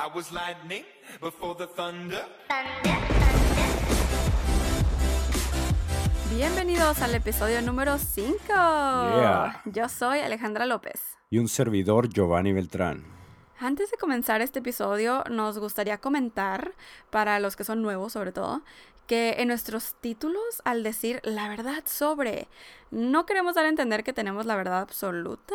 I was lightning before the thunder. Bienvenidos al episodio número 5. Yeah. Yo soy Alejandra López. Y un servidor Giovanni Beltrán. Antes de comenzar este episodio, nos gustaría comentar, para los que son nuevos sobre todo, que en nuestros títulos, al decir la verdad sobre, no queremos dar a entender que tenemos la verdad absoluta,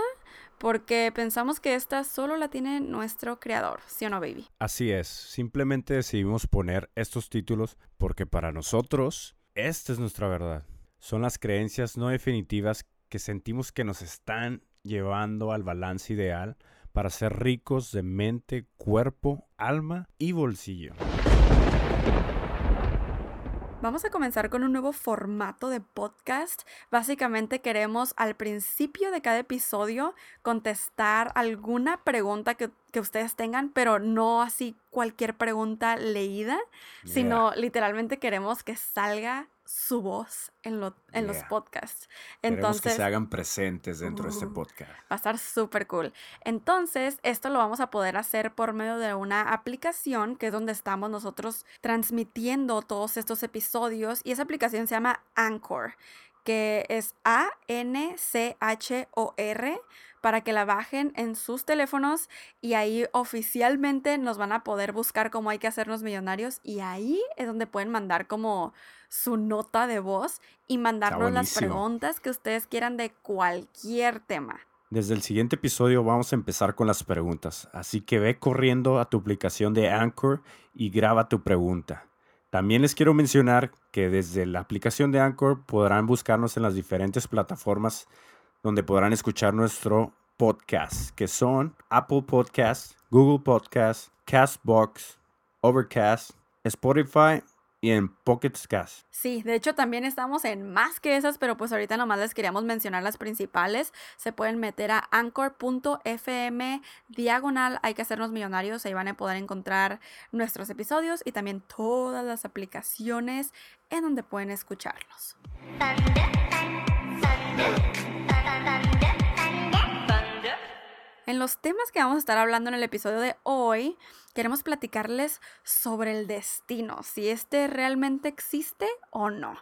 porque pensamos que esta solo la tiene nuestro creador, ¿sí o no, baby? Así es, simplemente decidimos poner estos títulos porque para nosotros esta es nuestra verdad. Son las creencias no definitivas que sentimos que nos están llevando al balance ideal para ser ricos de mente, cuerpo, alma y bolsillo. Vamos a comenzar con un nuevo formato de podcast. Básicamente queremos al principio de cada episodio contestar alguna pregunta que, que ustedes tengan, pero no así cualquier pregunta leída, sino literalmente queremos que salga su voz en, lo- en los podcasts. Queremos Entonces, que se hagan presentes dentro de este podcast. Va a estar súper cool. Entonces, esto lo vamos a poder hacer por medio de una aplicación que es donde estamos nosotros transmitiendo todos estos episodios y esa aplicación se llama Anchor, que es A-N-C-H-O-R para que la bajen en sus teléfonos y ahí oficialmente nos van a poder buscar cómo hay que hacernos millonarios y ahí es donde pueden mandar como su nota de voz y mandarnos las preguntas que ustedes quieran de cualquier tema. Desde el siguiente episodio vamos a empezar con las preguntas, así que ve corriendo a tu aplicación de Anchor y graba tu pregunta. También les quiero mencionar que desde la aplicación de Anchor podrán buscarnos en las diferentes plataformas donde podrán escuchar nuestro podcast, que son Apple Podcasts, Google Podcasts, Castbox, Overcast, Spotify y en Pocket Cast. Sí, de hecho también estamos en más que esas, pero pues ahorita nomás les queríamos mencionar las principales. Se pueden meter a anchor.fm diagonal, hay que hacernos millonarios, ahí van a poder encontrar nuestros episodios y también todas las aplicaciones en donde pueden escucharlos. En los temas que vamos a estar hablando en el episodio de hoy, queremos platicarles sobre el destino, si este realmente existe o no.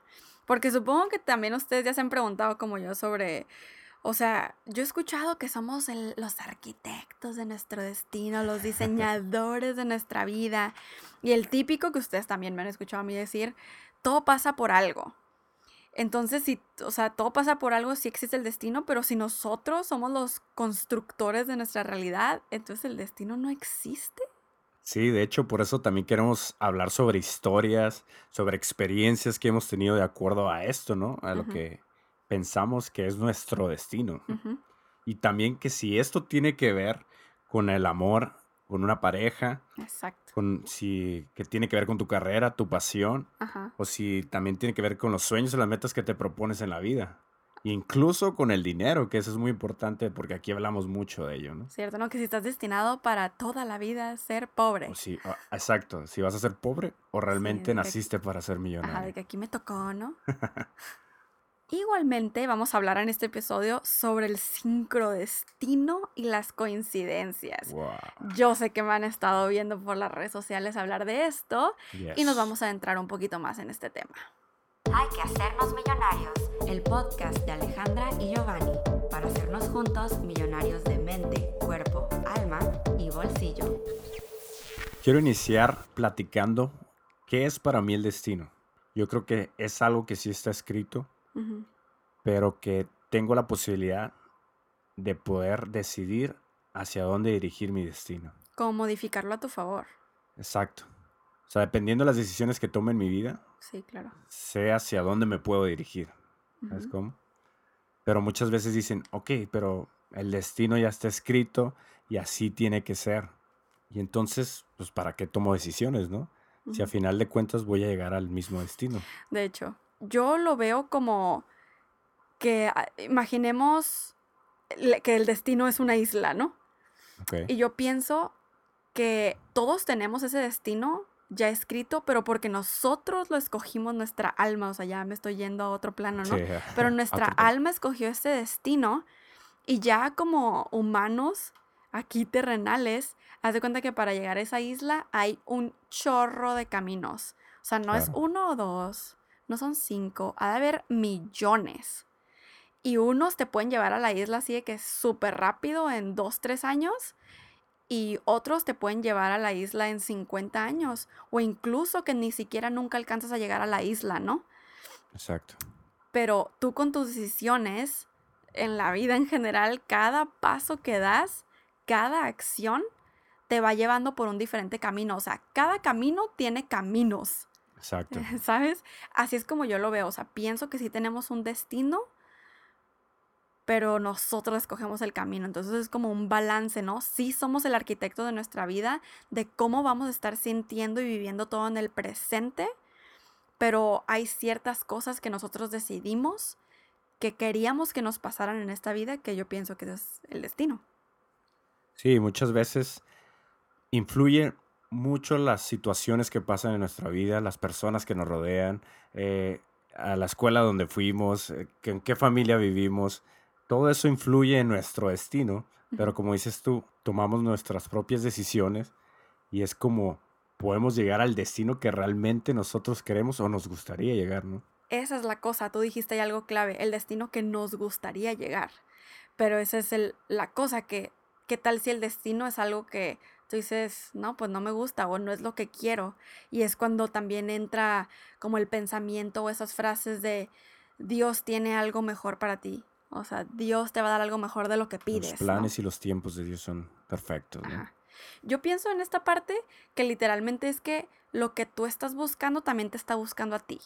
Porque supongo que también ustedes ya se han preguntado como yo sobre, o sea, yo he escuchado que somos el- los arquitectos de nuestro destino, los diseñadores de nuestra vida. Y el típico que ustedes también me han escuchado a mí decir, todo pasa por algo. Entonces, si, o sea, todo pasa por algo, sí existe el destino, pero si nosotros somos los constructores de nuestra realidad, entonces el destino no existe. Sí, de hecho, por eso también queremos hablar sobre historias, sobre experiencias que hemos tenido de acuerdo a esto, ¿no? A lo que pensamos que es nuestro destino. Y también que si esto tiene que ver con el amor, con una pareja, Exacto. con si que tiene que ver con tu carrera, tu pasión, Ajá. o si también tiene que ver con los sueños y las metas que te propones en la vida. Incluso con el dinero, que eso es muy importante porque aquí hablamos mucho de ello, ¿no? ¿Cierto? ¿No? Que si estás destinado para toda la vida ser pobre. O si, ah, exacto, si vas a ser pobre o realmente que- naciste para ser millonario. Ajá, de que aquí me tocó, ¿no? Igualmente vamos a hablar en este episodio sobre el sincrodestino y las coincidencias. Wow. Yo sé que me han estado viendo por las redes sociales hablar de esto y nos vamos a adentrar un poquito más en este tema. Hay que hacernos millonarios. El podcast de Alejandra y Giovanni para hacernos juntos millonarios de mente, cuerpo, alma y bolsillo. Quiero iniciar platicando qué es para mí el destino. Yo creo que es algo que sí está escrito, Pero que tengo la posibilidad de poder decidir hacia dónde dirigir mi destino. Como modificarlo a tu favor. Exacto. O sea, dependiendo de las decisiones que tome en mi vida, Sí, claro. sé hacia dónde me puedo dirigir. ¿Sabes Ujú. cómo? Pero muchas veces dicen, ok, pero el destino ya está escrito y así tiene que ser. Y entonces, pues, ¿para qué tomo decisiones, no? Si a final de cuentas voy a llegar al mismo destino. De hecho, yo lo veo como que ah, imaginemos que el destino es una isla, ¿no? Y yo pienso que todos tenemos ese destino ya escrito, pero porque nosotros lo escogimos nuestra alma, o sea, ya me estoy yendo a otro plano, ¿no? Sí, Pero nuestra alma escogió este destino y ya como humanos aquí terrenales, haz de cuenta que para llegar a esa isla hay un chorro de caminos. O sea, no es uno o dos, no son cinco, ha de haber millones. Y unos te pueden llevar a la isla así de que súper rápido en dos, tres años. Y otros te pueden llevar a la isla en 50 años. O incluso que ni siquiera nunca alcanzas a llegar a la isla, ¿no? Exacto. Pero tú con tus decisiones en la vida en general, cada paso que das, cada acción, te va llevando por un diferente camino. O sea, cada camino tiene caminos. Exacto. ¿Sabes? Así es como yo lo veo. O sea, pienso que sí tenemos un destino, pero nosotros escogemos el camino. Entonces es como un balance, ¿no? Sí somos el arquitecto de nuestra vida, de cómo vamos a estar sintiendo y viviendo todo en el presente, pero hay ciertas cosas que nosotros decidimos que queríamos que nos pasaran en esta vida que yo pienso que es el destino. Sí, muchas veces influye mucho las situaciones que pasan en nuestra vida, las personas que nos rodean, eh, a la escuela donde fuimos, eh, en qué familia vivimos. Todo eso influye en nuestro destino, pero como dices tú, tomamos nuestras propias decisiones y es como podemos llegar al destino que realmente nosotros queremos o nos gustaría llegar, ¿no? Esa es la cosa, tú dijiste ahí algo clave, el destino que nos gustaría llegar. Pero esa es el, la cosa que, ¿qué tal si el destino es algo que tú dices, no, pues no me gusta o no es lo que quiero? Y es cuando también entra como el pensamiento o esas frases de Dios tiene algo mejor para ti. O sea, Dios te va a dar algo mejor de lo que pides. Los planes y los tiempos de Dios son perfectos. Yo pienso en esta parte que literalmente es que lo que tú estás buscando también te está buscando a ti.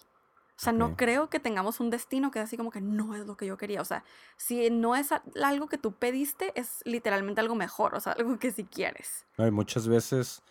O sea, no creo que tengamos un destino que es así como que no es lo que yo quería. O sea, si no es algo que tú pediste, es literalmente algo mejor, o sea, algo que si quieres. No, muchas veces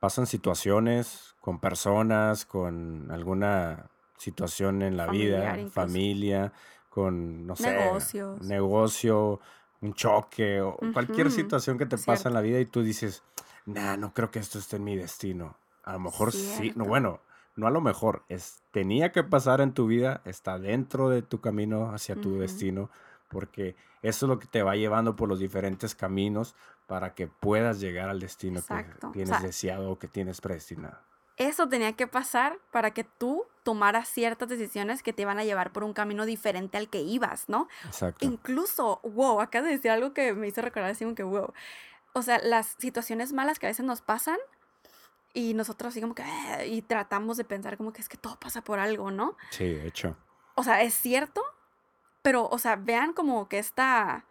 pasan situaciones con personas, con alguna situación en la vida, familia, con, no sé, negocios. negocio, un choque o cualquier situación que te pasa en la vida y tú dices, nah, no creo que esto esté en mi destino. A lo mejor sí, no, bueno, no a lo mejor, es, tenía que pasar en tu vida, está dentro de tu camino hacia tu destino, porque eso es lo que te va llevando por los diferentes caminos para que puedas llegar al destino que tienes deseado o que tienes predestinado. Eso tenía que pasar para que tú tomaras ciertas decisiones que te iban a llevar por un camino diferente al que ibas, ¿no? Exacto. Incluso, wow, acá de decir algo que me hizo recordar así como que, wow. O sea, las situaciones malas que a veces nos pasan, y nosotros así como que, ah", y tratamos de pensar como que es que todo pasa por algo, ¿no? Sí, de hecho. O sea, es cierto, pero, o sea, vean como que esta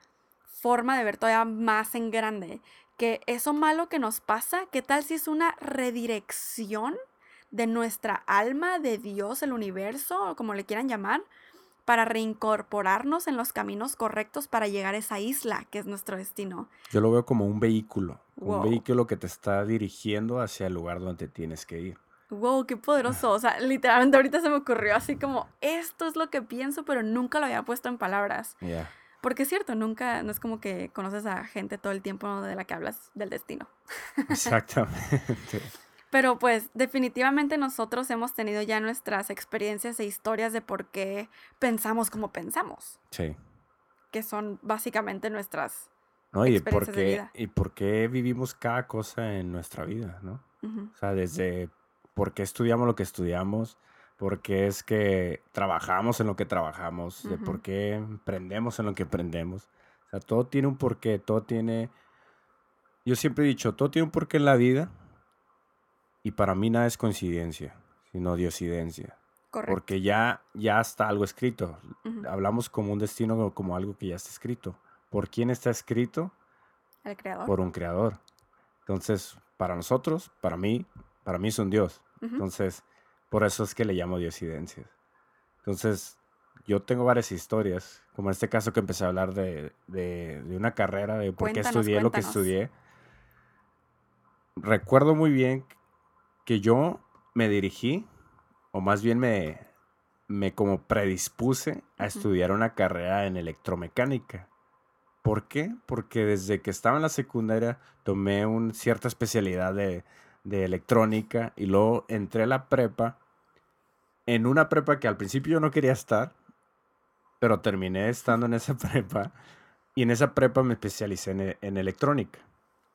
forma de ver todavía más en grande, que eso malo que nos pasa, ¿qué tal si es una redirección de nuestra alma, de Dios, el universo, como le quieran llamar? Para reincorporarnos en los caminos correctos para llegar a esa isla que es nuestro destino. Yo lo veo como un vehículo, un vehículo que te está dirigiendo hacia el lugar donde tienes que ir. Wow, qué poderoso. O sea, literalmente ahorita se me ocurrió así como, esto es lo que pienso, pero nunca lo había puesto en palabras. Porque es cierto, nunca, no es como que conoces a gente todo el tiempo de la que hablas del destino. Exactamente. Pero pues definitivamente nosotros hemos tenido ya nuestras experiencias e historias de por qué pensamos como pensamos. Sí. Que son básicamente nuestras no, y por qué. Y por qué vivimos cada cosa en nuestra vida, ¿no? O sea, desde por qué estudiamos lo que estudiamos, por qué es que trabajamos en lo que trabajamos, de por qué emprendemos en lo que emprendemos. O sea, todo tiene un porqué, todo tiene... Yo siempre he dicho, todo tiene un porqué en la vida y para mí nada es coincidencia, sino diosidencia. Correcto. Porque ya, ya está algo escrito. Hablamos como un destino, como algo que ya está escrito. ¿Por quién está escrito? El creador. Por un creador. Entonces, para nosotros, para mí, para mí es un Dios. Entonces, por eso es que le llamo diosidencia. Entonces, yo tengo varias historias, como en este caso que empecé a hablar de, de, una carrera, de por qué estudié lo que estudié. Recuerdo muy bien que yo me dirigí, o más bien me, me como predispuse a estudiar una carrera en electromecánica. ¿Por qué? Porque desde que estaba en la secundaria tomé una cierta especialidad de, de electrónica y luego entré a la prepa, en una prepa que al principio yo no quería estar, pero terminé estando en esa prepa y en esa prepa me especialicé en, en electrónica.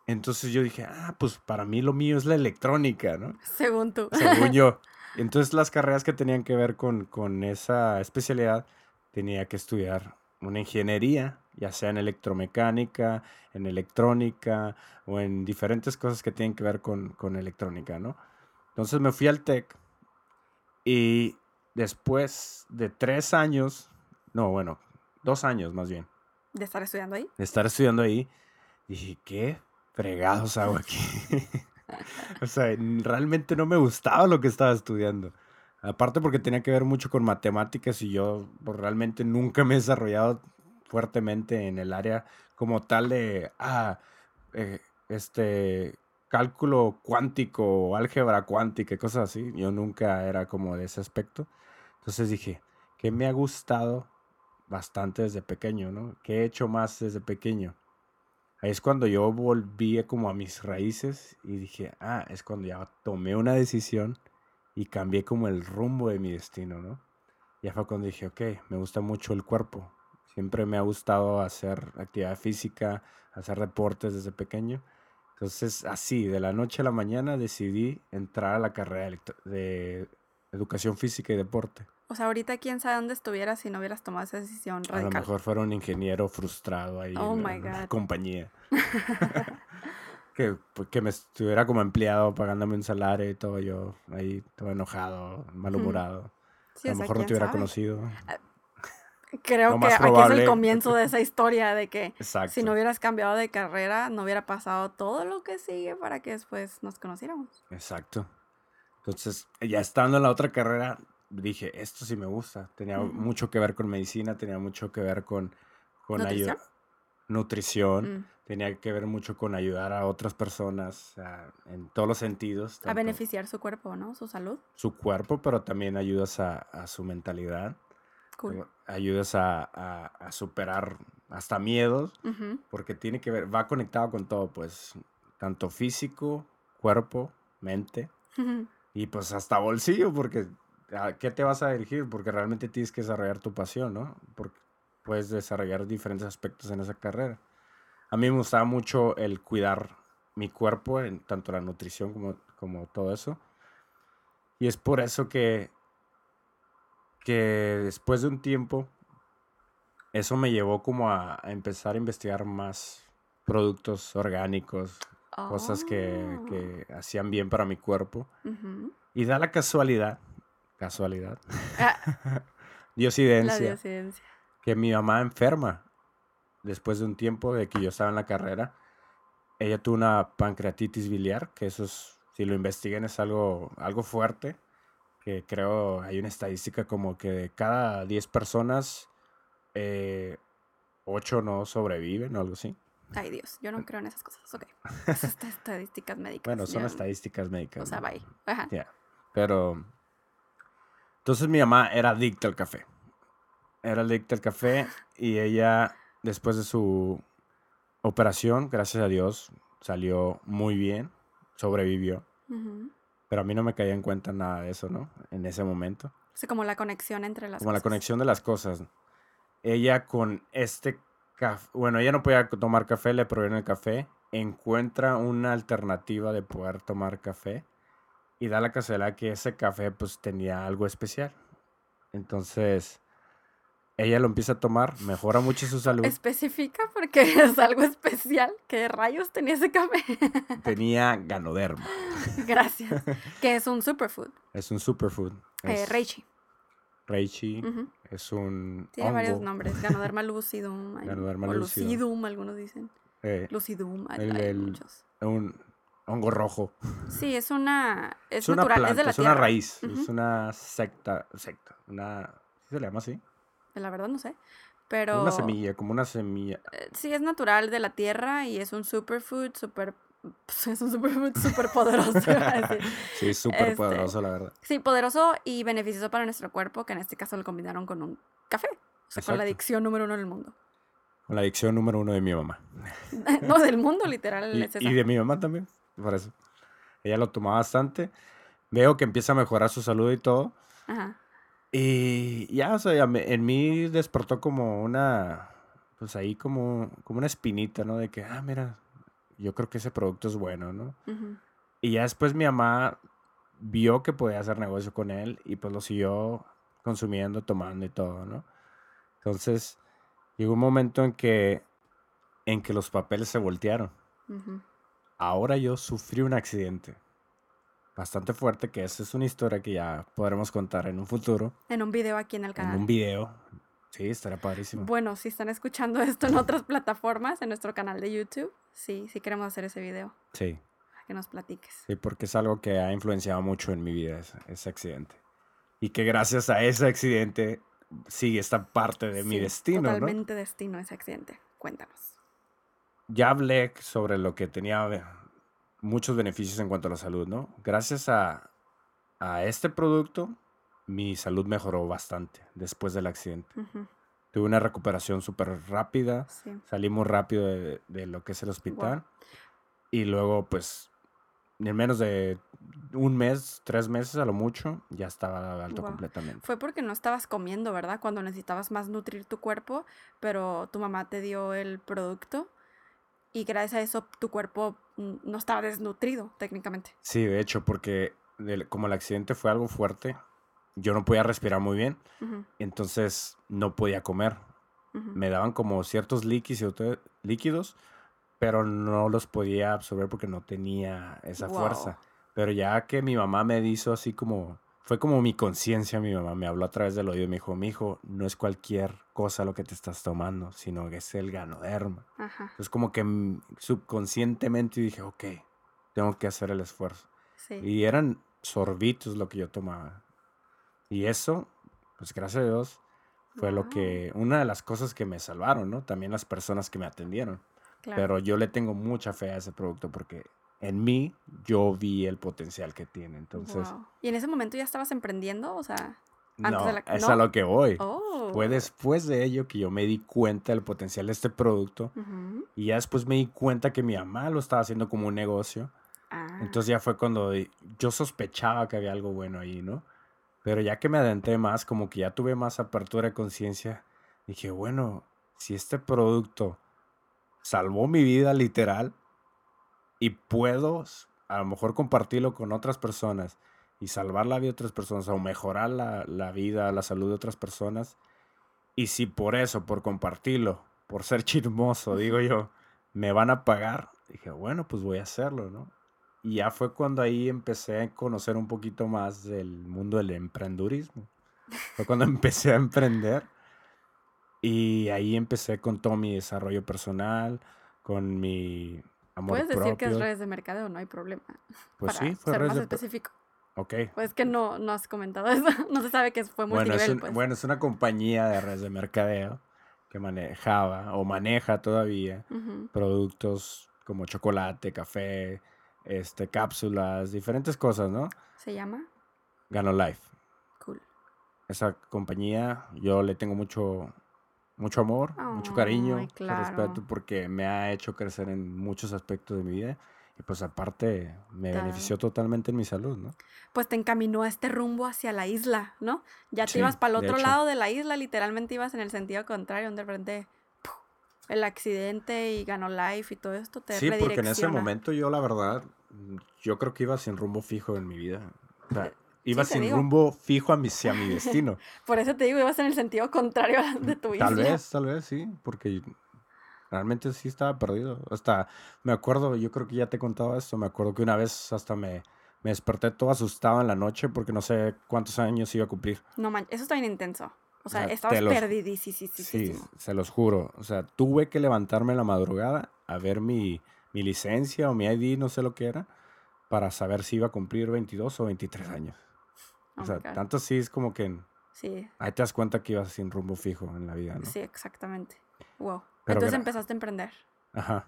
Entonces yo dije, ah, pues para mí lo mío es la electrónica, ¿no? Según tú. Según yo. Entonces las carreras que tenían que ver con, con esa especialidad, tenía que estudiar una ingeniería, ya sea en electromecánica, en electrónica o en diferentes cosas que tienen que ver con, con electrónica, ¿no? Entonces me fui al TEC y después de tres años, no, bueno, dos años más bien, ¿De estar estudiando ahí? de estar estudiando ahí, dije, ¿qué fregados hago aquí? o sea, realmente no me gustaba lo que estaba estudiando. Aparte porque tenía que ver mucho con matemáticas y yo pues, realmente nunca me he desarrollado fuertemente en el área como tal de, ah, eh, este, cálculo cuántico álgebra cuántica cosas así. Yo nunca era como de ese aspecto. Entonces dije, ¿qué me ha gustado bastante desde pequeño, ¿no? ¿Qué he hecho más desde pequeño? Ahí es cuando yo volví como a mis raíces y dije, ah, es cuando ya tomé una decisión y cambié como el rumbo de mi destino, ¿no? Ya fue cuando dije, ok, me gusta mucho el cuerpo. Siempre me ha gustado hacer actividad física, hacer deportes desde pequeño. Entonces, así, de la noche a la mañana decidí entrar a la carrera de educación física y deporte. O sea, ahorita quién sabe dónde estuvieras si no hubieras tomado esa decisión A lo radical. mejor fuera un ingeniero frustrado ahí Oh en, my una God. compañía. que, pues, que me estuviera como empleado pagándome un salario y todo yo ahí todo enojado, malhumorado. Sí, a lo mejor no te hubiera sabe. conocido. Creo Lo que más aquí es probable- el comienzo de esa historia de que Exacto. si no hubieras cambiado de carrera, no hubiera pasado todo lo que sigue para que después nos conociéramos. Exacto. Entonces, ya estando en la otra carrera, dije, esto sí me gusta. Tenía mucho que ver con medicina, tenía mucho que ver con, con ¿Nutrición? nutrición, Mm. tenía que ver mucho con ayudar a otras personas o sea, en todos los sentidos. A beneficiar su cuerpo, ¿no? Su salud. Su cuerpo, pero también ayudas a, a su mentalidad. Cool. Ayudas a, a- a superar hasta miedos, porque tiene que ver, va conectado con todo, pues, tanto físico, cuerpo, mente, y pues hasta bolsillo, porque ¿a qué te vas a dirigir? Porque realmente tienes que desarrollar tu pasión, ¿no? Porque puedes desarrollar diferentes aspectos en esa carrera. A mí me gustaba mucho el cuidar mi cuerpo, en tanto la nutrición como, como todo eso. Y es por eso que, que después de un tiempo, eso me llevó como a, a empezar a investigar más productos orgánicos, cosas que, Oh. que hacían bien para mi cuerpo. Ujú. Y da la casualidad, casualidad, Ah, la diosidencia, diosidencia. que mi mamá enferma después de un tiempo de que yo estaba en la carrera. Ella tuvo una pancreatitis biliar, que eso es, si lo investiguen es algo, algo fuerte, que creo hay una estadística como que de cada 10 personas, eh, 8 no sobreviven o algo así. Ay, Dios, yo no creo en esas cosas. Ok. Esas estadísticas médicas. Bueno, son yo- estadísticas médicas. O sea, bye. Ajá. Ya, Pero. Entonces mi mamá era adicta al café. Era adicta al café y ella, después de su operación, gracias a Dios, salió muy bien, sobrevivió. Pero a mí no me caía en cuenta nada de eso, ¿no? En ese momento. O sea, como la conexión entre las Como la cosas. conexión de las cosas. Ella con este café, bueno, ella no podía tomar café, le prohibieron el café, encuentra una alternativa de poder tomar café y da la casualidad que ese café pues tenía algo especial. Entonces, ella lo empieza a tomar, mejora mucho su salud, Especifica porque es algo especial. ¿Qué rayos tenía ese café? tenía ganoderma. Gracias. que es un superfood. Es un superfood. Eh, Es reishi. reishi, Ujú. es un Tiene varios nombres. Ganoderma lucidum. Ganoderma o lucidum. lucidum, algunos dicen. eh, Lucidum, hay, El- hay el- muchos. un hongo rojo. Sí, es una. Es, Es, una natural, planta, es de la es una raíz, es una secta, secta, una, ¿sí se le llama así? La verdad no sé. Pero. Una semilla, como una semilla. eh, Sí, es natural de la tierra y es un superfood, super. Es un superfood súper poderoso. Sí, súper Este, poderoso, la verdad. Sí, poderoso y beneficioso para nuestro cuerpo, que en este caso lo combinaron con un café. O sea, con la adicción número uno del mundo. Con la adicción número uno de mi mamá. no, del mundo, literal. Y, es esa. y de mi mamá también, por eso. Ella lo tomaba bastante. Veo que empieza a mejorar su salud y todo. Ajá. Y ya, o sea, ya me- en mí despertó como una, pues ahí como, como una espinita, ¿no? De que, ah, mira, yo creo que ese producto es bueno, ¿no? Ujú. Y ya después mi mamá vio que podía hacer negocio con él y pues lo siguió consumiendo, tomando y todo, ¿no? Entonces, llegó un momento en que, en que los papeles se voltearon. Ujú. Ahora yo sufrí un accidente bastante fuerte, que esa es una historia que ya podremos contar en un futuro, En un video aquí en el en canal. un video. Sí, estará padrísimo. Bueno, si están escuchando esto en otras plataformas, en nuestro canal de YouTube, sí, sí queremos hacer ese video. Sí, para Que nos platiques. sí, porque es algo que ha influenciado mucho en mi vida, ese, ese accidente. Y que gracias a ese accidente sigue esta parte de mi Sí, destino, ¿no? Totalmente destino ese accidente. Cuéntanos. Ya hablé sobre lo que tenía eh, muchos beneficios en cuanto a la salud, ¿no? Gracias a, a este producto, mi salud mejoró bastante después del accidente. Ujú, Tuve una recuperación súper rápida, Sí. salí muy rápido de, de lo que es el hospital. Y luego, pues, en menos de un mes, tres meses a lo mucho, ya estaba alto completamente. Fue porque no estabas comiendo, ¿verdad? Cuando necesitabas más nutrir tu cuerpo, pero tu mamá te dio el producto y gracias a eso tu cuerpo mm, no estaba desnutrido técnicamente. Sí, de hecho, porque como el accidente fue algo fuerte, yo no podía respirar muy bien. Entonces no podía comer. Me daban como ciertos líquidos, pero no los podía absorber porque no tenía esa Wow. fuerza. Pero ya que mi mamá me hizo así como, fue como mi conciencia, mi mamá me habló a través del oído y me dijo, mi hijo, no es cualquier cosa lo que te estás tomando, sino que es el ganoderma. Ajá, Es como que mm, subconscientemente dije, ok, tengo que hacer el esfuerzo. sí. Y eran sorbitos lo que yo tomaba. Y eso, pues gracias a Dios, fue lo que, una de las cosas que me salvaron, ¿no? También las personas que me atendieron. claro. Pero yo le tengo mucha fe a ese producto porque en mí yo vi el potencial que tiene. Entonces, Guau. ¿Y en ese momento ya estabas emprendiendo? O sea, antes no, de la- es ¿no? a lo que voy. oh. Fue después de ello que yo me di cuenta del potencial de este producto. Y ya después me di cuenta que mi mamá lo estaba haciendo como un negocio. Ah, Entonces ya fue cuando yo sospechaba que había algo bueno ahí, ¿no? Pero ya que me adentré más, como que ya tuve más apertura de conciencia, dije, bueno, si este producto salvó mi vida literal y puedo a lo mejor compartirlo con otras personas y salvar la vida de otras personas o mejorar la, la vida, la salud de otras personas, y si por eso, por compartirlo, por ser chismoso, digo yo, me van a pagar, dije, bueno, pues voy a hacerlo, ¿no? Y ya fue cuando ahí empecé a conocer un poquito más del mundo del emprendurismo. Fue cuando empecé a emprender. Y ahí empecé con todo mi desarrollo personal, con mi amor Puedes decir propio. que es redes de mercadeo, no hay problema. Pues para sí, fue ser redes más de... específico. Ok. Pues que no, no has comentado eso. No se sabe que fue Bueno es, multinivel, un- pues. bueno, es una compañía de redes de mercadeo que manejaba o maneja todavía productos como chocolate, café, este, cápsulas, diferentes cosas, ¿no? ¿Se llama? Gano Life. Cool. esa compañía yo le tengo mucho mucho amor, mucho cariño, Ay, mucho claro. respeto porque me ha hecho crecer en muchos aspectos de mi vida y pues aparte me Claro. benefició totalmente en mi salud, ¿no? Pues te encaminó a este rumbo hacia la isla, ¿no? Ya te Sí, ibas para el otro lado de la isla, literalmente ibas en el sentido contrario, donde de repente ¡puf! el accidente y ganó life y todo esto te Sí, porque en ese momento yo la verdad yo creo que iba sin rumbo fijo en mi vida. O sea, iba te sin digo. rumbo fijo a mi, hacia mi destino. Por eso te digo, ibas en el sentido contrario a- de tu isla. Tal vez, tal vez, sí, porque realmente sí estaba perdido. Hasta me acuerdo, yo creo que ya te he contado esto, me acuerdo que una vez hasta me, me desperté todo asustado en la noche porque no sé cuántos años iba a cumplir. No manches, eso está bien intenso. O sea, sea, te estabas los- perdidísimo. Sí, se los juro. O sea, tuve que levantarme en la madrugada a ver mi, mi licencia o mi ID, no sé lo que era, para saber si iba a cumplir 22 o 23 años. Oh O sea, tanto sí es como que Sí, ahí te das cuenta que ibas sin rumbo fijo en la vida, ¿no? sí, exactamente. Wow. Pero Entonces empezaste a emprender. Ajá.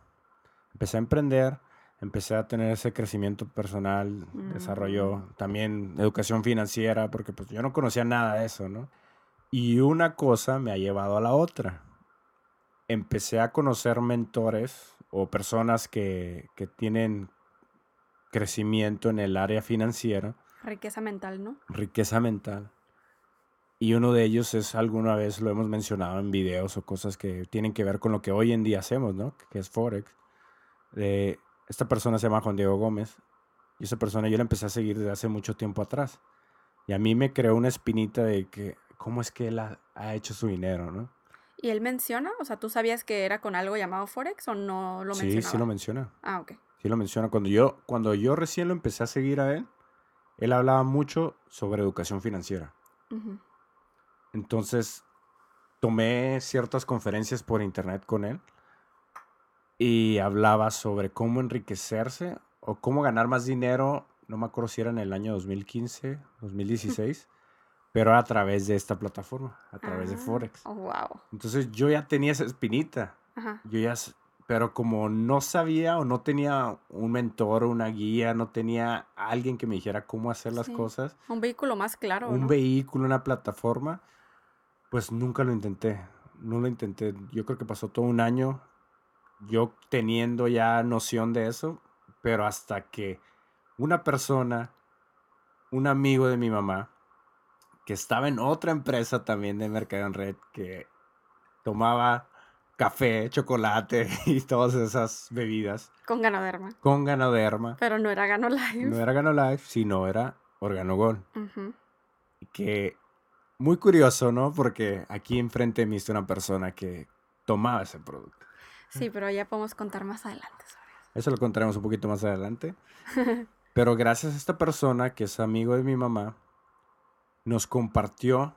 Empecé a emprender, empecé a tener ese crecimiento personal, desarrollo, Mm. también educación financiera, porque pues yo no conocía nada de eso, ¿no? Y una cosa me ha llevado a la otra. Empecé a conocer mentores o personas que, que tienen crecimiento en el área financiera, Riqueza mental, ¿no? riqueza mental. Y uno de ellos es, alguna vez lo hemos mencionado en videos o cosas que tienen que ver con lo que hoy en día hacemos, ¿no? Que es Forex. esta persona se llama Juan Diego Gómez y esa persona yo la empecé a seguir desde hace mucho tiempo atrás. Y a mí me creó una espinita de que cómo es que él ha, ha hecho su dinero, ¿no? ¿Y él menciona? O sea, ¿tú sabías que era con algo llamado Forex o no lo sí, mencionaba? sí lo menciona. Ah, ok. Sí lo menciona. Cuando yo, cuando yo recién lo empecé a seguir a él, él hablaba mucho sobre educación financiera. Entonces, tomé ciertas conferencias por internet con él y hablaba sobre cómo enriquecerse o cómo ganar más dinero. No me acuerdo si era en el año 2015, 2016, pero a través de esta plataforma, a través de Ah, Forex. Oh, wow. Entonces, yo ya tenía esa espinita. Ajá. Yo ya, pero como no sabía o no tenía un mentor o una guía, no tenía alguien que me dijera cómo hacer las Sí. cosas, Un vehículo más claro, un ¿no? vehículo, una plataforma, pues nunca lo intenté. No lo intenté. Yo creo que pasó todo un año yo teniendo ya noción de eso, pero hasta que una persona, un amigo de mi mamá, que estaba en otra empresa también de Mercado en Red, que tomaba café, chocolate y todas esas bebidas Con ganoderma. con ganoderma. Pero no era Gano Live. No era Ganolife, sino era Organogol. Ujú. Que muy curioso, ¿no? Porque aquí enfrente de mí está una persona que tomaba ese producto. Sí, pero ya podemos contar más adelante sobre eso. Eso lo contaremos un poquito más adelante. Pero gracias a esta persona que es amigo de mi mamá, nos compartió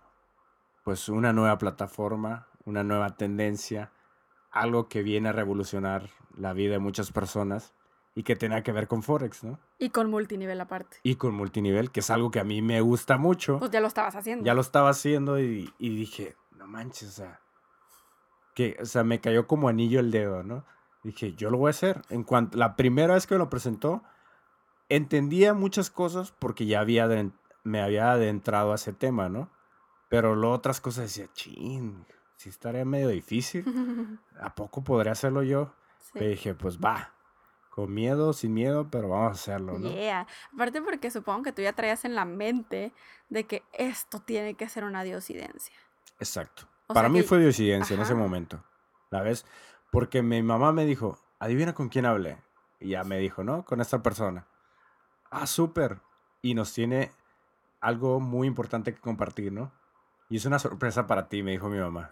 pues una nueva plataforma, una nueva tendencia, algo que viene a revolucionar la vida de muchas personas y que tenía que ver con Forex, ¿no? Y con multinivel aparte. Y con multinivel, que es algo que a mí me gusta mucho. Pues ya lo estabas haciendo. ya lo estaba haciendo y, y dije, no manches, o sea, que, o sea, me cayó como anillo el dedo, ¿no? Dije, yo lo voy a hacer. En cuanto, la primera vez que me lo presentó, entendía muchas cosas porque ya había me había adentrado a ese tema, ¿no? Pero luego otras cosas decía, chin, si estaría medio difícil, ¿a poco podría hacerlo yo? Sí. Y dije, pues va, con miedo, sin miedo, pero vamos a hacerlo, ¿no? Yeah. Aparte porque supongo que tú ya traías en la mente de que esto tiene que ser una diosidencia. Exacto. O Para mí que- fue diosidencia en ese momento. ¿La ves? Porque mi mamá me dijo, adivina con quién hablé. Y ya me dijo, ¿no? Con esta persona. Ah, súper. Y nos tiene algo muy importante que compartir, ¿no? Y es una sorpresa para ti, me dijo mi mamá.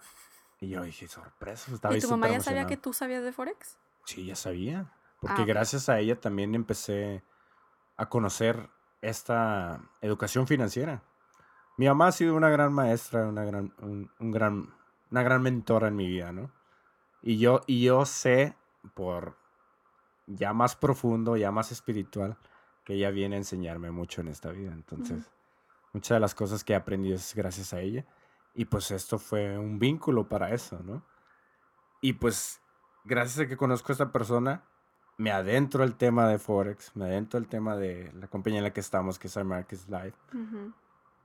Y yo dije, sorpresa. Estaba ¿Y tu mamá ya sabía que tú sabías de Forex? Sí, ya sabía. Porque Ah, gracias a ella también empecé a conocer esta educación financiera. Mi mamá ha sido una gran maestra, una gran, un, un gran, una gran mentora en mi vida, ¿no? Y yo, y yo sé por ya más profundo, ya más espiritual, que ella viene a enseñarme mucho en esta vida. Entonces, muchas de las cosas que he aprendido es gracias a ella. Y pues esto fue un vínculo para eso, ¿no? Y pues, gracias a que conozco a esta persona, me adentro al tema de Forex, me adentro al tema de la compañía en la que estamos, que es Markets Live. Ujú.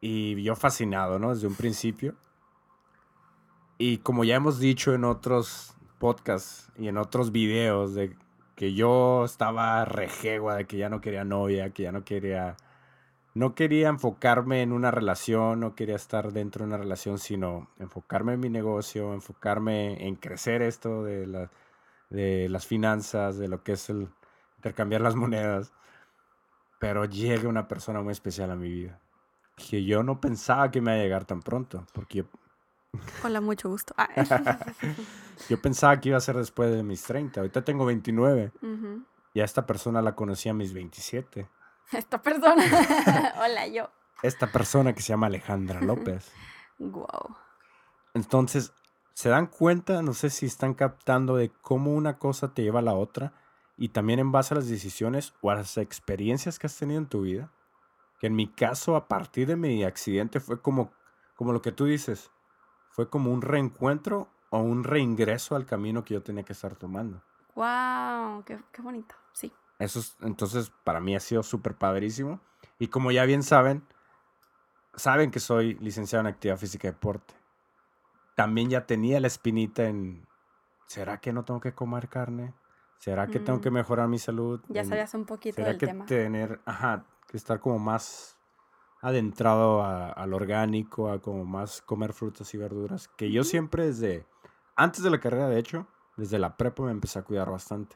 Y yo fascinado, ¿no? Desde un principio. Y como ya hemos dicho en otros podcasts y en otros videos, de que yo estaba rejegua, de que ya no quería novia, que ya no quería... No quería enfocarme en una relación, no quería estar dentro de una relación, sino enfocarme en mi negocio, enfocarme en crecer esto de, la- de las finanzas, de lo que es el intercambiar las monedas. Pero llega una persona muy especial a mi vida que yo no pensaba que me iba a llegar tan pronto, porque yo, Hola, mucho gusto. Yo pensaba que iba a ser después de mis 30. Ahorita tengo 29 Ujú. y a esta persona la conocí a mis 27. Esta persona. Hola, yo. Esta persona que se llama Alejandra López. Wow. Entonces, ¿se dan cuenta? No sé si están captando de cómo una cosa te lleva a la otra y también en base a las decisiones o a las experiencias que has tenido en tu vida. Que en mi caso, a partir de mi accidente, fue como, como lo que tú dices, fue como un reencuentro o un reingreso al camino que yo tenía que estar tomando. Wow, qué, qué bonito. Sí. Eso es- entonces para mí ha sido súper padrísimo. Y como ya bien saben, saben que soy licenciado en actividad física y deporte. También ya tenía la espinita en, ¿será que no tengo que comer carne? ¿Será que tengo Mm. que mejorar mi salud? Ya sabías un poquito ¿Será del que tema. tener, ajá, que estar como más adentrado a- al orgánico, a como más comer frutas y verduras? Que yo siempre desde, antes de la carrera de hecho, desde la prepa me empecé a cuidar bastante.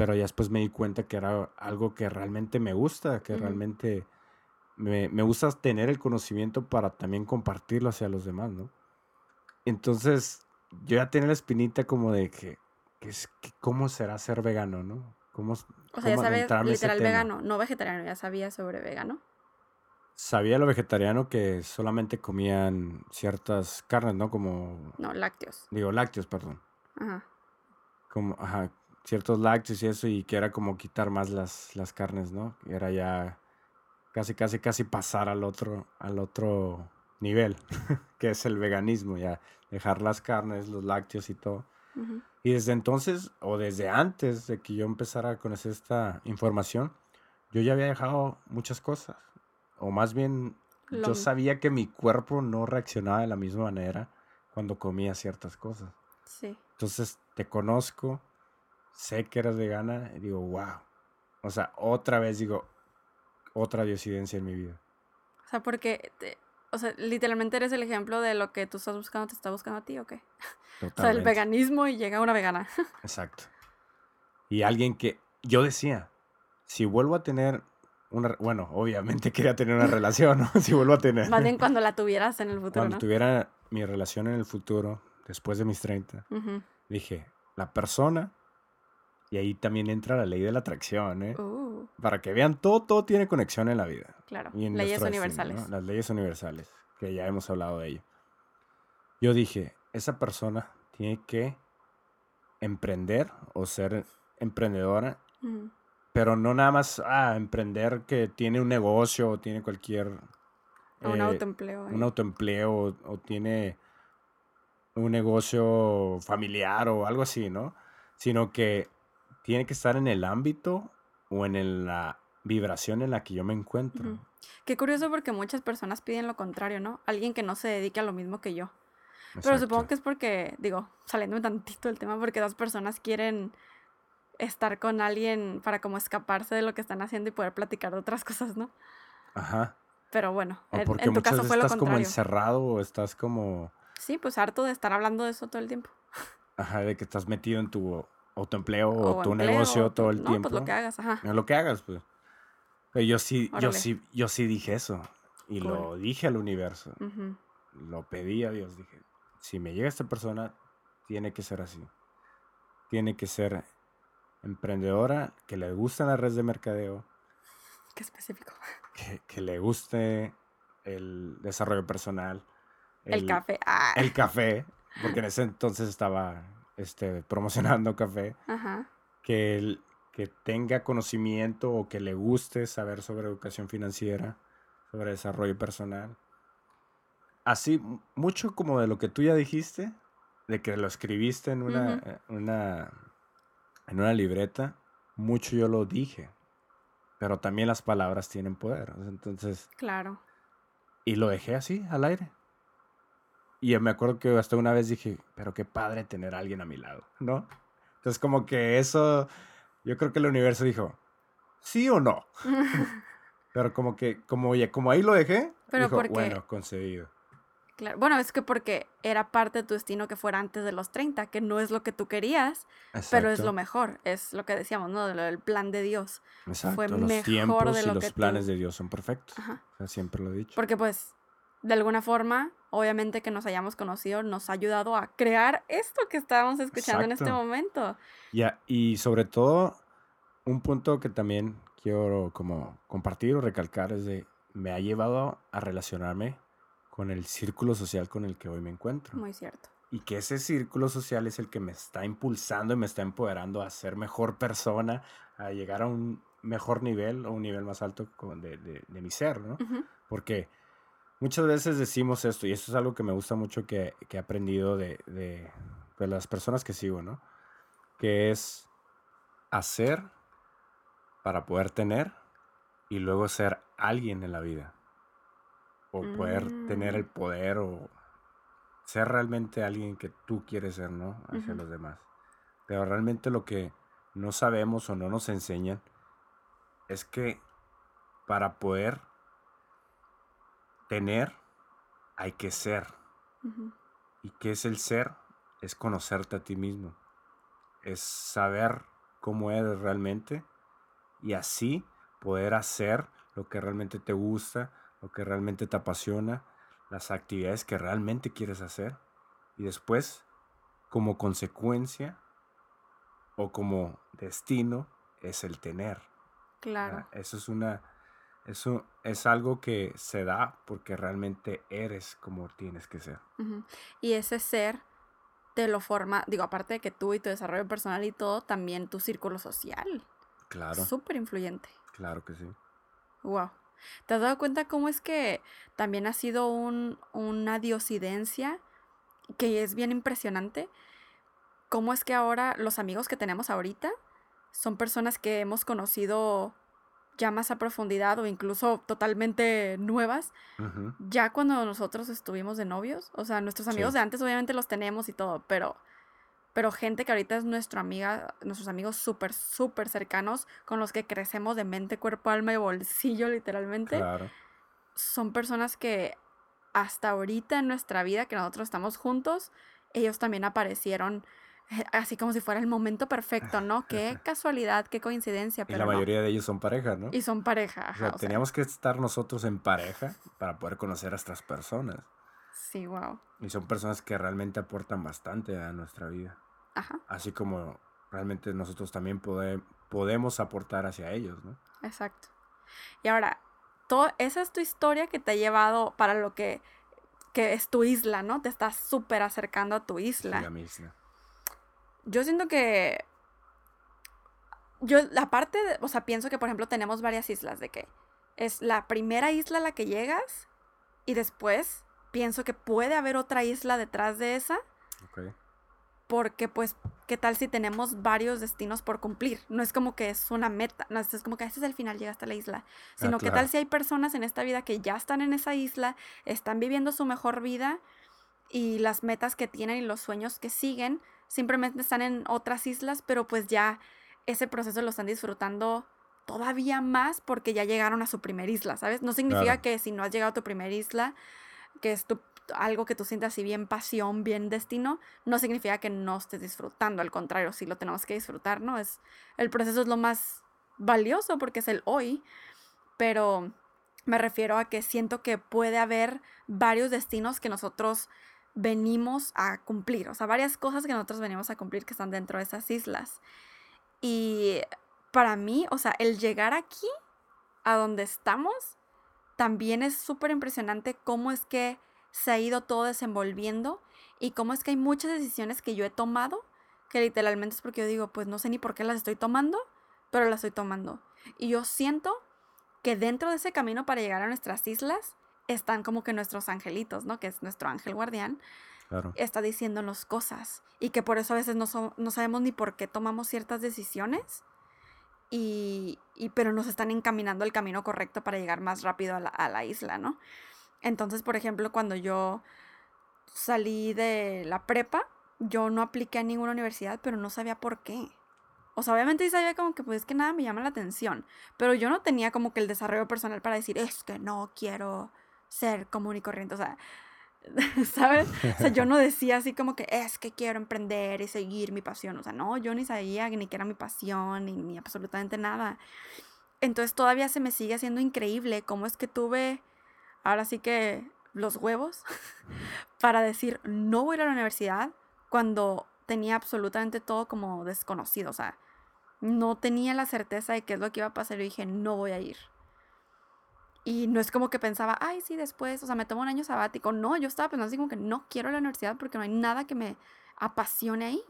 Pero ya después me di cuenta que era algo que realmente me gusta, que realmente me, me gusta tener el conocimiento para también compartirlo hacia los demás, ¿no? Entonces, yo ya tenía la espinita como de que, que es, que ¿cómo será ser vegano, no? ¿Cómo, O sea, ya cómo sabes, adentrarme a ese literal tema? vegano, no vegetariano, ya sabía sobre vegano. Sabía lo vegetariano que solamente comían ciertas carnes, ¿no? Como, No, lácteos. digo, lácteos, perdón. Ajá. Como, ajá, ciertos lácteos y eso, y que era como quitar más las, las carnes, ¿no? Era ya casi, casi, casi pasar al otro, al otro nivel, que es el veganismo, ya dejar las carnes, los lácteos y todo. Y desde entonces, o desde antes de que yo empezara a conocer esta información, yo ya había dejado muchas cosas. O más bien, yo sabía que mi cuerpo no reaccionaba de la misma manera cuando comía ciertas cosas. Sí. Entonces te conozco, sé que eres vegana y digo, wow. O sea, otra vez digo, otra diosidencia en mi vida. O sea, porque, te- o sea, literalmente eres el ejemplo de lo que tú estás buscando, te está buscando a ti, ¿o qué? O sea, el Totalmente. veganismo y llega una vegana. Exacto. Y alguien que yo decía, si vuelvo a tener una, bueno, obviamente quería tener una relación, ¿no? Si vuelvo a tener, Más bien cuando la tuvieras en el futuro, cuando ¿no? tuviera mi relación en el futuro, después de mis 30, Ujú. dije, la persona, y ahí también entra la ley de la atracción, ¿eh? Uh, Para que vean, todo, todo tiene conexión en la vida. claro. y en Leyes destino, universales. ¿no? Las leyes universales, que ya hemos hablado de ello. Yo dije, esa persona tiene que emprender o ser emprendedora, pero no nada más ah, emprender que tiene un negocio o tiene cualquier... Un eh, autoempleo. un eh. autoempleo o, o tiene un negocio familiar o algo así, ¿no? Sino que tiene que estar en el ámbito o en el- la vibración en la que yo me encuentro. Qué curioso porque muchas personas piden lo contrario, ¿no? Alguien que no se dedique a lo mismo que yo. Pero supongo que es porque, digo, saliéndome tantito del tema, porque dos personas quieren estar con alguien para como escaparse de lo que están haciendo y poder platicar de otras cosas, ¿no? Ajá. Pero bueno, O porque en tu caso fue lo estás como encerrado o estás como, Sí, pues harto de estar hablando de eso todo el tiempo. ajá, de que estás metido en tu autoempleo o, O tu empleo, negocio o tu- todo el no, tiempo. pues lo que hagas, ajá. En lo que hagas, pues. Pero yo sí, yo Órale. sí, yo sí dije eso. Y lo dije al universo. Ujú. Lo pedí a Dios. Dije, si me llega esta persona, tiene que ser así. Tiene que ser emprendedora, que le gustan las redes de mercadeo, Qué específico. que, que le guste el desarrollo personal. El, café. Ah. El café, porque en ese entonces estaba este, promocionando café. Ajá. que, él- que tenga conocimiento o que le guste saber sobre educación financiera, sobre desarrollo personal. Así, mu- mucho como de lo que tú ya dijiste, de que lo escribiste en una, Ujú. eh, una, en una libreta, mucho yo lo dije, pero también las palabras tienen poder. Entonces, Claro. y lo dejé así, al aire. Y me acuerdo que hasta una vez dije, pero qué padre tener a alguien a mi lado, ¿no? Entonces como que eso, yo creo que el universo dijo, sí o no. Pero como que, como, ya- como ahí lo dejé, Pero dijo, porque- bueno, concedido. Claro. Bueno, es que porque era parte de tu destino que fuera antes de los 30, que no es lo que tú querías, pero es Exacto, lo mejor. Es lo que decíamos, ¿no? Del plan de Dios. Exacto, fue los mejor tiempos de y lo los que tú- planes de Dios son perfectos. Ajá. O sea, siempre lo he dicho. Porque pues, de alguna forma, obviamente que nos hayamos conocido nos ha ayudado a crear esto que estábamos escuchando en este Exacto. momento. Ya, y sobre todo, un punto que también quiero como compartir o recalcar es de, me ha llevado a relacionarme con el círculo social con el que hoy me encuentro. Muy cierto. Y que ese círculo social es el que me está impulsando y me está empoderando a ser mejor persona, a llegar a un mejor nivel o un nivel más alto de, de- de mi ser, ¿no? Ujú. Porque muchas veces decimos esto, y esto es algo que me gusta mucho que, que he aprendido de, de- de las personas que sigo, ¿no? Que es hacer para poder tener y luego ser alguien en la vida. O poder tener el Mm. poder o ser realmente alguien que tú quieres ser, ¿no? Hacia los demás. Pero realmente lo que no sabemos o no nos enseñan es que para poder tener hay que ser. ¿Y qué es el ser? Es conocerte a ti mismo. Es saber cómo eres realmente y así poder hacer lo que realmente te gusta, lo que realmente te apasiona, las actividades que realmente quieres hacer y después como consecuencia o como destino es el tener. Claro. Eso es una eso es algo que se da porque realmente eres como tienes que ser. Y ese ser te lo forma, digo, aparte de que tú y tu desarrollo personal y todo, también tu círculo social. Claro. Súper influyente. Claro que sí. Wow. ¿Te has dado cuenta cómo es que también ha sido un, una diosidencia que es bien impresionante? ¿Cómo es que ahora los amigos que tenemos ahorita son personas que hemos conocido ya más a profundidad o incluso totalmente nuevas, ya cuando nosotros estuvimos de novios, o sea, nuestros amigos de antes obviamente los tenemos y todo, pero, pero gente que ahorita es nuestra amiga, nuestros amigos súper, súper cercanos, con los que crecemos de mente, cuerpo, alma y bolsillo literalmente, son personas que hasta ahorita en nuestra vida que nosotros estamos juntos, ellos también aparecieron así como si fuera el momento perfecto, ¿no? Qué casualidad, qué coincidencia. Pero y la mayoría de ellos son pareja, ¿no? Y son pareja. Ajá, o sea, teníamos que estar nosotros en pareja para poder conocer a estas personas. Sí, wow. Y son personas que realmente aportan bastante a nuestra vida. Ajá. Así como realmente nosotros también podemos aportar hacia ellos, ¿no? Exacto. Y ahora, todo, esa es tu historia que te ha llevado para lo que, que es tu isla, ¿no? Te estás súper acercando a tu isla. Sí, a mi isla yo siento que. Yo, aparte, de, o sea, pienso que, por ejemplo, tenemos varias islas de que es la primera isla a la que llegas y después pienso que puede haber otra isla detrás de esa. Ok. Porque, pues, ¿qué tal si tenemos varios destinos por cumplir? No es como que es una meta, no es como que ese es el final, llegaste a la isla. Ah, Sino, que ¿qué tal si hay personas en esta vida que ya están en esa isla, están viviendo su mejor vida y las metas que tienen y los sueños que siguen simplemente están en otras islas, pero pues ya ese proceso lo están disfrutando todavía más porque ya llegaron a su primer isla, ¿sabes? No significa que si no has llegado a tu primer isla, que es tu, algo que tú sientas así bien pasión, bien destino, no significa que no estés disfrutando, al contrario, sí lo tenemos que disfrutar, ¿no? Es, el proceso es lo más valioso porque es el hoy, pero me refiero a que siento que puede haber varios destinos que nosotros venimos a cumplir, o sea, varias cosas que nosotros venimos a cumplir que están dentro de esas islas. Y para mí, o sea, el llegar aquí, a donde estamos, también es súper impresionante cómo es que se ha ido todo desenvolviendo y cómo es que hay muchas decisiones que yo he tomado, que literalmente es porque yo digo, pues no sé ni por qué las estoy tomando, pero las estoy tomando. Y yo siento que dentro de ese camino para llegar a nuestras islas, están como que nuestros angelitos, ¿no? Que es nuestro ángel guardián. Claro. Está diciéndonos cosas. Y que por eso a veces no, no sabemos ni por qué tomamos ciertas decisiones. Y, y, pero nos están encaminando el camino correcto para llegar más rápido a la, a la isla, ¿no? Entonces, por ejemplo, cuando yo salí de la prepa, yo no apliqué a ninguna universidad, pero no sabía por qué. O sea, obviamente sí sabía como que pues que nada me llama la atención, pero yo no tenía como que el desarrollo personal para decir, es que no quiero ser común y corriente, o sea, ¿sabes? O sea, yo no decía así como que es que quiero emprender y seguir mi pasión, o sea, no, yo ni sabía ni que era mi pasión, ni, ni absolutamente nada. Entonces todavía se me sigue haciendo increíble cómo es que tuve, ahora sí que los huevos, para decir, no voy a ir a la universidad cuando tenía absolutamente todo como desconocido, o sea, no tenía la certeza de qué es lo que iba a pasar y dije, no voy a ir. Y no es como que pensaba, ay, sí, después, o sea, me tomo un año sabático. No, yo estaba pensando así como que no quiero la universidad porque no hay nada que me apasione ahí.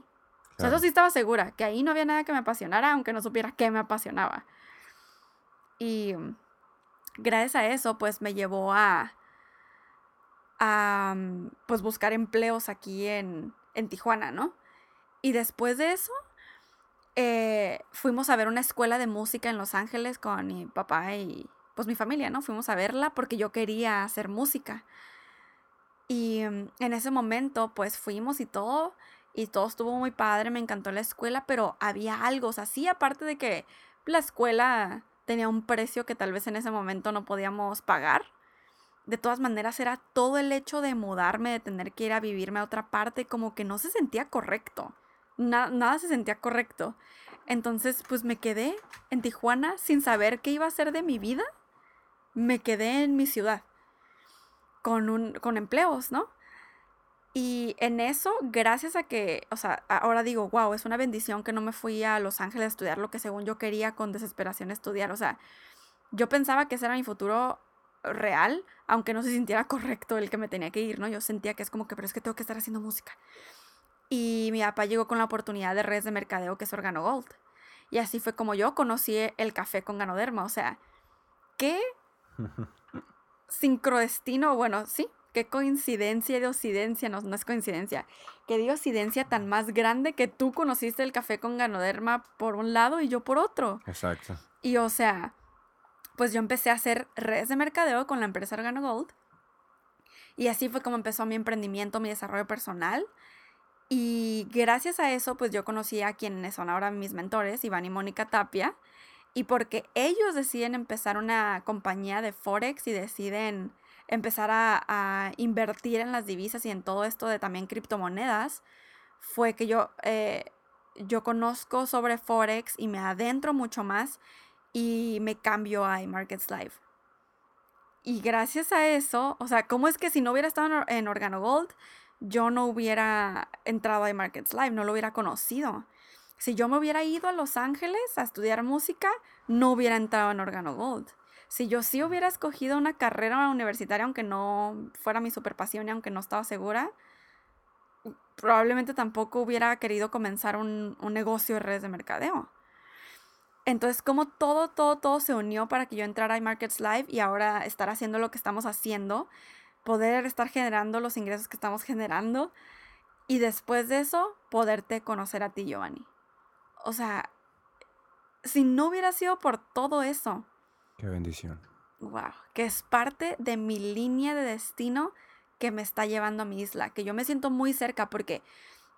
O sea, eso sí estaba segura, que ahí no había nada que me apasionara, aunque no supiera qué me apasionaba. Y mm, gracias a eso, pues me llevó a, a mm, pues buscar empleos aquí en, en Tijuana, ¿no? Y después de eso, eh, fuimos a ver una escuela de música en Los Ángeles con mi papá y, pues mi familia, ¿no? Fuimos a verla porque yo quería hacer música. Y mm, en ese momento, pues fuimos y todo, y todo estuvo muy padre, me encantó la escuela, pero había algo, o sea, sí, aparte de que la escuela tenía un precio que tal vez en ese momento no podíamos pagar. De todas maneras, era todo el hecho de mudarme, de tener que ir a vivirme a otra parte, como que no se sentía correcto. nada se sentía correcto. Entonces, pues me quedé en Tijuana sin saber qué iba a hacer de mi vida. Me quedé en mi ciudad con, un, con empleos, ¿no? Y en eso, gracias a que, o sea, ahora digo, wow, es una bendición que no me fui a Los Ángeles a estudiar lo que según yo quería con desesperación estudiar. O sea, yo pensaba que ese era mi futuro real, aunque no se sintiera correcto el que me tenía que ir, ¿no? Yo sentía que es como que, pero es que tengo que estar haciendo música. Y mi papá llegó con la oportunidad de redes de mercadeo que es Organo Gold. Y así fue como yo conocí el café con Ganoderma. O sea, qué sincrodestino, bueno, sí, qué coincidencia de ocidencia, no, no es coincidencia, qué diocidencia tan más grande que tú conociste el café con Ganoderma por un lado y yo por otro. Exacto. Y o sea, pues yo empecé a hacer redes de mercadeo con la empresa Organo Gold. Y así fue como empezó mi emprendimiento, mi desarrollo personal. Y gracias a eso, pues yo conocí a quienes son ahora mis mentores, Iván y Mónica Tapia. Y porque ellos deciden empezar una compañía de Forex y deciden empezar a, invertir en las divisas y en todo esto de también criptomonedas, fue que yo, eh, yo conozco sobre Forex y me adentro mucho más y me cambio a iMarkets Live. Y gracias a eso, o sea, ¿cómo es que si no hubiera estado en Organo Gold, yo no hubiera entrado a iMarkets Live, no lo hubiera conocido? Si yo me hubiera ido a Los Ángeles a estudiar música, no hubiera entrado en Organo Gold. Si yo sí hubiera escogido una carrera universitaria, aunque no fuera mi super pasión y aunque no estaba segura, probablemente tampoco hubiera querido comenzar un, negocio de redes de mercadeo. Entonces, como todo, todo, todo se unió para que yo entrara a Markets Live y ahora estar haciendo lo que estamos haciendo, poder estar generando los ingresos que estamos generando y después de eso, poderte conocer a ti, Giovanni. O sea, si no hubiera sido por todo eso. Qué bendición. Wow, que es parte de mi línea de destino que me está llevando a mi isla, que yo me siento muy cerca porque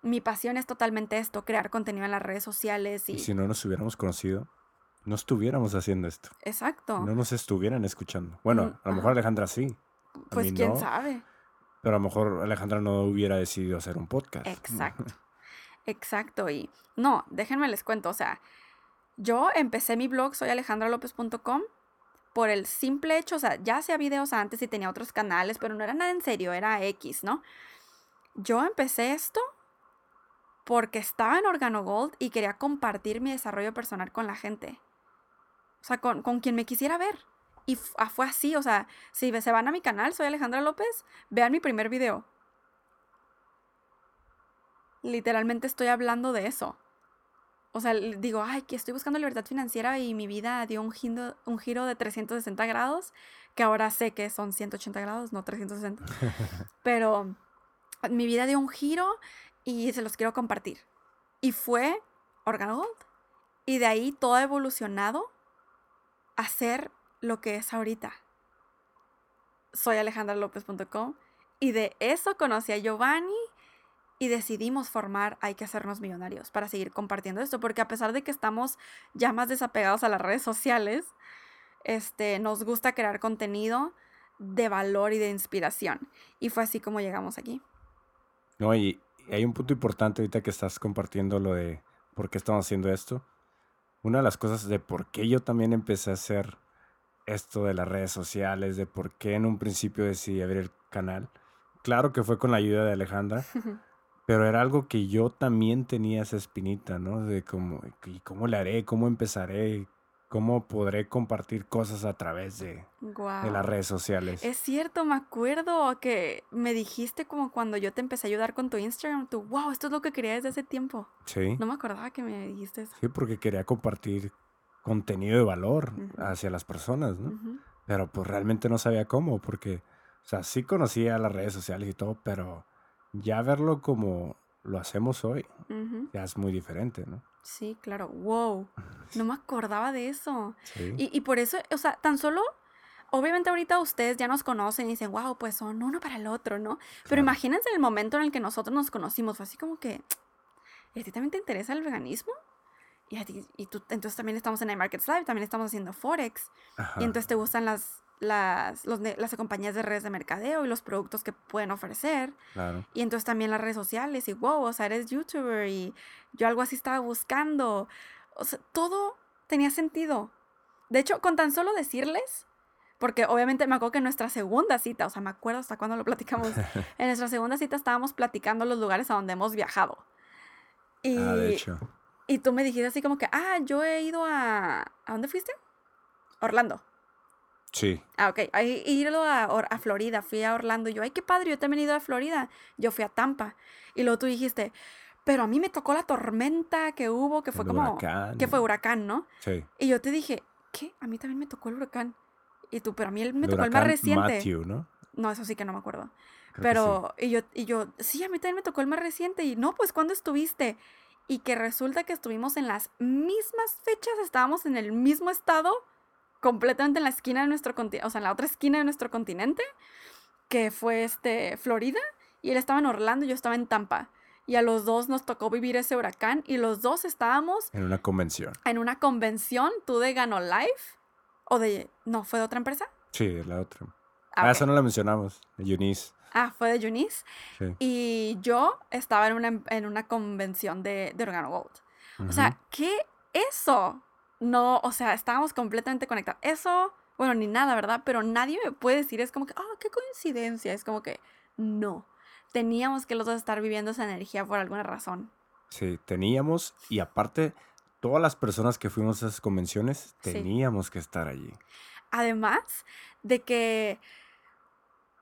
mi pasión es totalmente esto, crear contenido en las redes sociales. Y, y si no nos hubiéramos conocido, no estuviéramos haciendo esto. Exacto. No nos estuvieran escuchando. Bueno, mm, a lo mejor Alejandra sí. pues quién sabe. Pero a lo mejor Alejandra no hubiera decidido hacer un podcast. Exacto. Exacto. Y no, déjenme les cuento. O sea, yo empecé mi blog, soy alejandralopez.com, por el simple hecho, o sea, ya hacía videos antes y tenía otros canales, pero no era nada en serio, era X, ¿no? Yo empecé esto porque estaba en Organo Gold y quería compartir mi desarrollo personal con la gente. O sea, con, quien me quisiera ver. Y ah, fue así, o sea, si se van a mi canal, soy Alejandra López, vean mi primer video. Literalmente estoy hablando de eso. O sea, digo, ay, que estoy buscando libertad financiera y mi vida dio un giro, un giro de 360 grados, que ahora sé que son 180 grados, no 360. Pero mi vida dio un giro y se los quiero compartir. Y fue Organo Gold. Y de ahí todo ha evolucionado a ser lo que es ahorita. Soy alejandralopez.com y de eso conocí a Giovanni y decidimos formar Hay que hacernos millonarios para seguir compartiendo esto, porque a pesar de que estamos ya más desapegados a las redes sociales, este, nos gusta crear contenido de valor y de inspiración. Y fue así como llegamos aquí. No, y, hay un punto importante ahorita que estás compartiendo lo de por qué estamos haciendo esto. Una de las cosas de por qué yo también empecé a hacer esto de las redes sociales, de por qué en un principio decidí abrir el canal. Claro que fue con la ayuda de Alejandra, pero era algo que yo también tenía esa espinita, ¿no? De cómo, ¿y cómo le haré? ¿Cómo empezaré? cómo podré compartir cosas a través de, de, las redes sociales. Es cierto, me acuerdo que me dijiste como cuando yo te empecé a ayudar con tu Instagram, tú, wow, esto es lo que quería desde hace tiempo. Sí. No me acordaba que me dijiste eso. Sí, porque quería compartir contenido de valor hacia las personas, ¿no? Pero pues realmente no sabía cómo, porque, o sea, sí conocía las redes sociales y todo, pero ya verlo como lo hacemos hoy, ya es muy diferente, ¿no? Sí, claro. Wow. No me acordaba de eso. Y, por eso, o sea, tan solo, obviamente ahorita ustedes ya nos conocen y dicen, wow, pues son uno para el otro, ¿no? Pero imagínense el momento en el que nosotros nos conocimos, fue así como que, ¿y a ti también te interesa el veganismo? Y, a ti, y tú, entonces también estamos en iMarkets Live, también estamos haciendo Forex. Y entonces te gustan las, las, las compañías de redes de mercadeo y los productos que pueden ofrecer. Y entonces también las redes sociales y wow, o sea, eres youtuber y yo algo así estaba buscando. O sea, todo tenía sentido. De hecho, con tan solo decirles, porque obviamente me acuerdo que en nuestra segunda cita, o sea, me acuerdo hasta cuando lo platicamos, en nuestra segunda cita estábamos platicando los lugares a donde hemos viajado. Y, Ah, de hecho. y tú me dijiste así como que, ah, yo he ido a... ¿A dónde fuiste? Orlando. Sí. Ah, ok. He ido a, a Florida, fui a Orlando. Y yo, ay, qué padre, yo también he ido a Florida. Yo fui a Tampa. Y luego tú dijiste, pero a mí me tocó la tormenta que hubo, que fue El como... huracán. Que fue huracán, ¿no? Sí. Y yo te dije, ¿qué? A mí también me tocó el huracán. Y tú, pero a mí me El tocó el más reciente. Matthew, ¿no? No, eso sí que no me acuerdo. Creo Pero, y yo, y yo, sí, a mí también me tocó el más reciente. Y no, pues, ¿cuándo estuviste? Y que resulta que estuvimos en las mismas fechas, estábamos en el mismo estado, completamente en la esquina de nuestro continente, o sea, en la otra esquina de nuestro continente, que fue este, Florida. Y él estaba en Orlando y yo estaba en Tampa. Y a los dos nos tocó vivir ese huracán y los dos estábamos. En una convención. en una convención, tú de Gano Life, o de, no, fue de otra empresa. Sí, de la otra. Ah, Ah, ok. esa no la mencionamos. de Eunice. Ah, fue de Eunice. Sí. Y yo estaba en una, en una convención de, de Organo Gold. O sea, ¿qué eso? No, o sea, estábamos completamente conectados. Eso, bueno, ni nada, ¿verdad? Pero nadie me puede decir, es como que, ah, qué coincidencia. Es como que, no. Teníamos que los dos estar viviendo esa energía por alguna razón. Sí, teníamos, y aparte, todas las personas que fuimos a esas convenciones, Sí. teníamos que estar allí. Además de que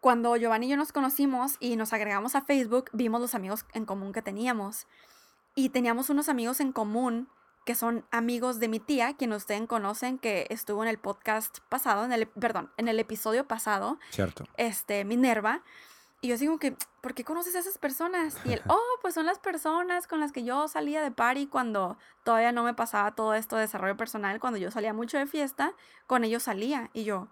cuando Giovanni y yo nos conocimos y nos agregamos a Facebook, vimos los amigos en común que teníamos. Y teníamos unos amigos en común que son amigos de mi tía, quien ustedes conocen, que estuvo en el podcast pasado, en el, perdón, en el episodio pasado, ¿Cierto? este, Minerva. Y yo digo que, ¿por qué conoces a esas personas? Y él, oh, pues son las personas con las que yo salía de party cuando todavía no me pasaba todo esto de desarrollo personal, cuando yo salía mucho de fiesta, con ellos salía. Y yo,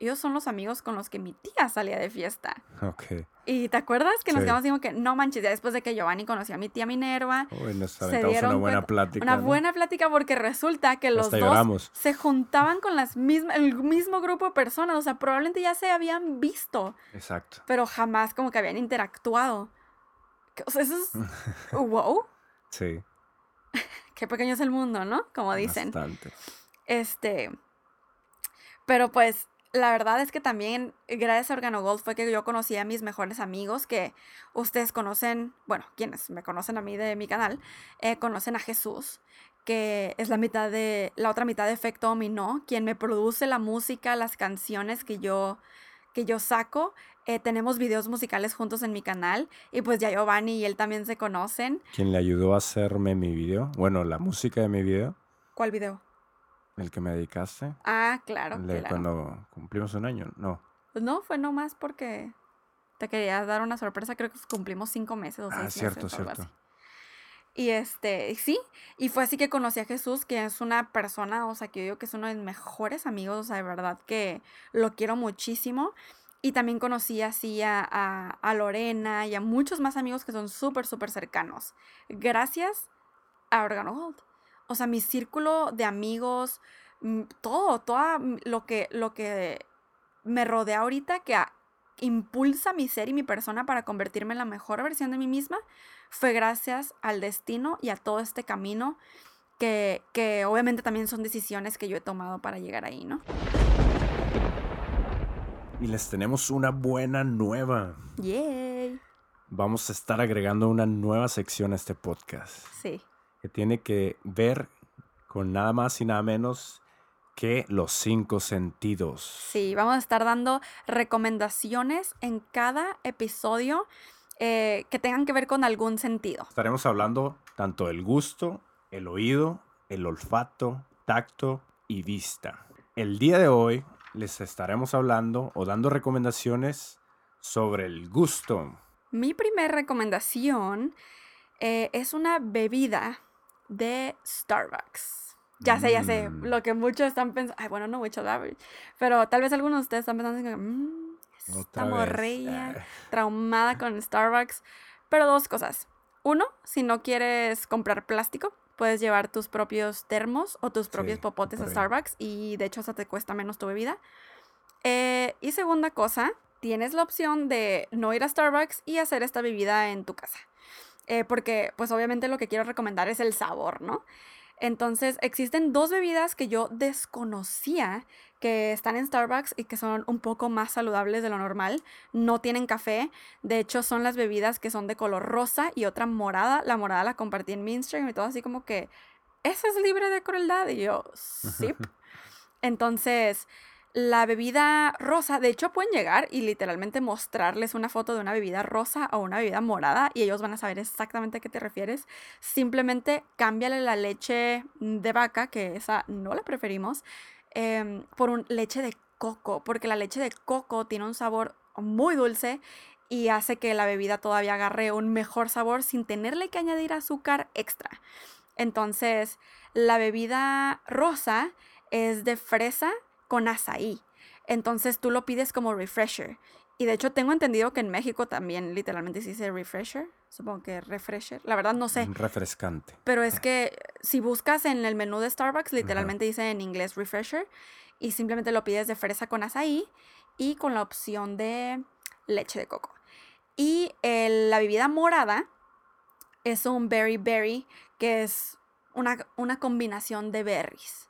ellos son los amigos con los que mi tía salía de fiesta. Ok. Y ¿te acuerdas que nos Sí. quedamos como que, no manches, ya después de que Giovanni conoció a mi tía Minerva, Uy, nos Se dieron una buena plática. una ¿no? buena plática porque resulta que los Hasta dos lloramos. se juntaban con las mismas, el mismo grupo de personas, o sea, probablemente ya se habían visto Exacto. pero jamás como que habían interactuado. O sea, eso es. ¡Wow! Sí. Qué pequeño es el mundo, ¿no? Como dicen. Bastante. Este. Pero pues, la verdad es que también, gracias a Organo Gold, fue que yo conocí a mis mejores amigos que ustedes conocen, bueno, quienes me conocen a mí de mi canal, eh, conocen a Jesús, que es la mitad de. la otra mitad de Efecto Dominó, quien me produce la música, las canciones que yo que yo saco. Eh, tenemos videos musicales juntos en mi canal. Y pues ya Giovanni y él también se conocen. ¿Quién le ayudó a hacerme mi video? Bueno, la música de mi video, ¿Cuál video? El que me dedicaste. Ah, claro. de claro. cuando cumplimos un año. No. Pues no, fue nomás porque te quería dar una sorpresa. Creo que cumplimos cinco meses o seis Ah, cierto, meses, cierto. Y este, sí, y fue así que conocí a Jesús, que es una persona, o sea, que yo digo que es uno de mis mejores amigos, o sea, de verdad que lo quiero muchísimo. Y también conocí así a, a, a Lorena y a muchos más amigos que son súper, súper cercanos. Gracias a Organo Gold. O sea, mi círculo de amigos, mm, todo, todo lo que, lo que me rodea ahorita, que a- impulsa mi ser y mi persona para convertirme en la mejor versión de mí misma, fue gracias al destino y a todo este camino que, que obviamente también son decisiones que yo he tomado para llegar ahí, ¿no? Y les tenemos una buena nueva. Yay. Vamos a estar agregando una nueva sección a este podcast Sí. Que tiene que ver con nada más y nada menos que los cinco sentidos. Sí, vamos a estar dando recomendaciones en cada episodio eh, que tengan que ver con algún sentido. Estaremos hablando tanto del gusto, el oído, el olfato, tacto y vista. El día de hoy les estaremos hablando o dando recomendaciones sobre el gusto. Mi primera recomendación eh, es una bebida de Starbucks. Ya sé, ya sé, Mm. lo que muchos están pensando, ay, bueno, no muchos, pero tal vez algunos de ustedes están pensando, que, "Mm, esta morrilla traumada con Starbucks. Pero dos cosas. Uno, si no quieres comprar plástico, puedes llevar tus propios termos o tus propios Sí, popotes a. Starbucks y de hecho hasta te cuesta menos tu bebida. Eh, y segunda cosa, tienes la opción de no ir a Starbucks y hacer esta bebida en tu casa. Eh, porque pues obviamente lo que quiero recomendar es el sabor, ¿no? Entonces, existen dos bebidas que yo desconocía que están en Starbucks y que son un poco más saludables de lo normal. No tienen café. De hecho, son las bebidas que son de color rosa y otra morada. La morada la compartí en mi Instagram y todo así como que, ¿esa es libre de crueldad? Y yo, sí. Entonces, la bebida rosa, de hecho pueden llegar y literalmente mostrarles una foto de una bebida rosa o una bebida morada y ellos van a saber exactamente a qué te refieres. Simplemente cámbiale la leche de vaca, que esa no la preferimos, em, por un leche de coco, porque la leche de coco tiene un sabor muy dulce y hace que la bebida todavía agarre un mejor sabor sin tenerle que añadir azúcar extra. Entonces, la bebida rosa es de fresa con azaí. Entonces tú lo pides como refresher. Y de hecho tengo entendido que en México también literalmente se dice refresher. Supongo que refresher. La verdad no sé. Refrescante. Pero es que si buscas en el menú de Starbucks, literalmente dice en inglés refresher. Y simplemente lo pides de fresa con azaí y con la opción de leche de coco. Y la bebida morada es un berry berry, que es una, una combinación de berries.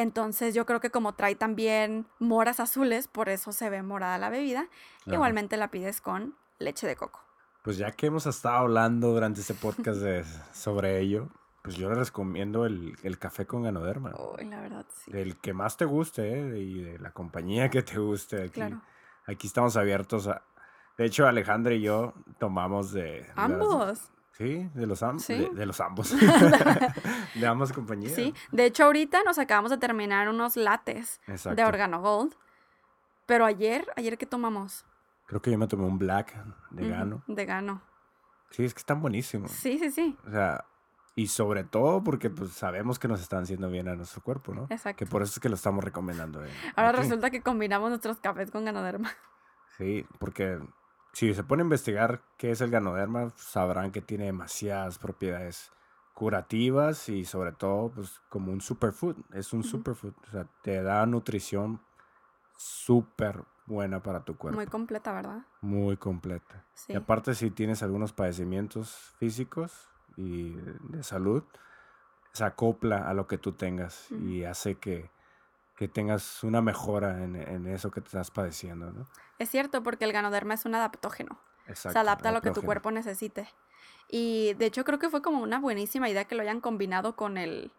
Entonces yo creo que como trae también moras azules, por eso se ve morada la bebida. Igualmente la pides con leche de coco. Pues ya que hemos estado hablando durante este podcast sobre ello, pues yo les recomiendo el, café con ganoderma. Uy, la verdad, sí. El que más te guste ¿eh? y de la compañía que te guste. Aquí, claro. aquí estamos abiertos a... De hecho, Alejandra y yo tomamos de... Ambos. Sí, de los, ambos. De, los ambos. de ambas compañías. Sí, de hecho ahorita nos acabamos de terminar unos lates de Organo Gold. Pero ayer, ayer qué tomamos? Creo que yo me tomé un black de Gano. De Gano. Sí, es que están buenísimos. Sí, sí, sí. O sea, y sobre todo porque pues sabemos que nos están haciendo bien a nuestro cuerpo, ¿no? Exacto. Que por eso es que lo estamos recomendando. Ahora resulta que combinamos nuestros cafés con ganoderma. Sí, porque si se pone a investigar qué es el ganoderma, sabrán que tiene demasiadas propiedades curativas y sobre todo pues como un superfood, es un superfood, o sea, te da nutrición súper buena para tu cuerpo. Muy completa, ¿verdad? Muy completa. Y aparte si tienes algunos padecimientos físicos y de salud, se acopla a lo que tú tengas y hace que que tengas una mejora en, eso que te estás padeciendo, ¿no? Es cierto, porque el ganoderma es un adaptógeno. Exacto, se adapta a lo que tu cuerpo necesite. Y de hecho creo que fue como una buenísima idea que lo hayan combinado con el,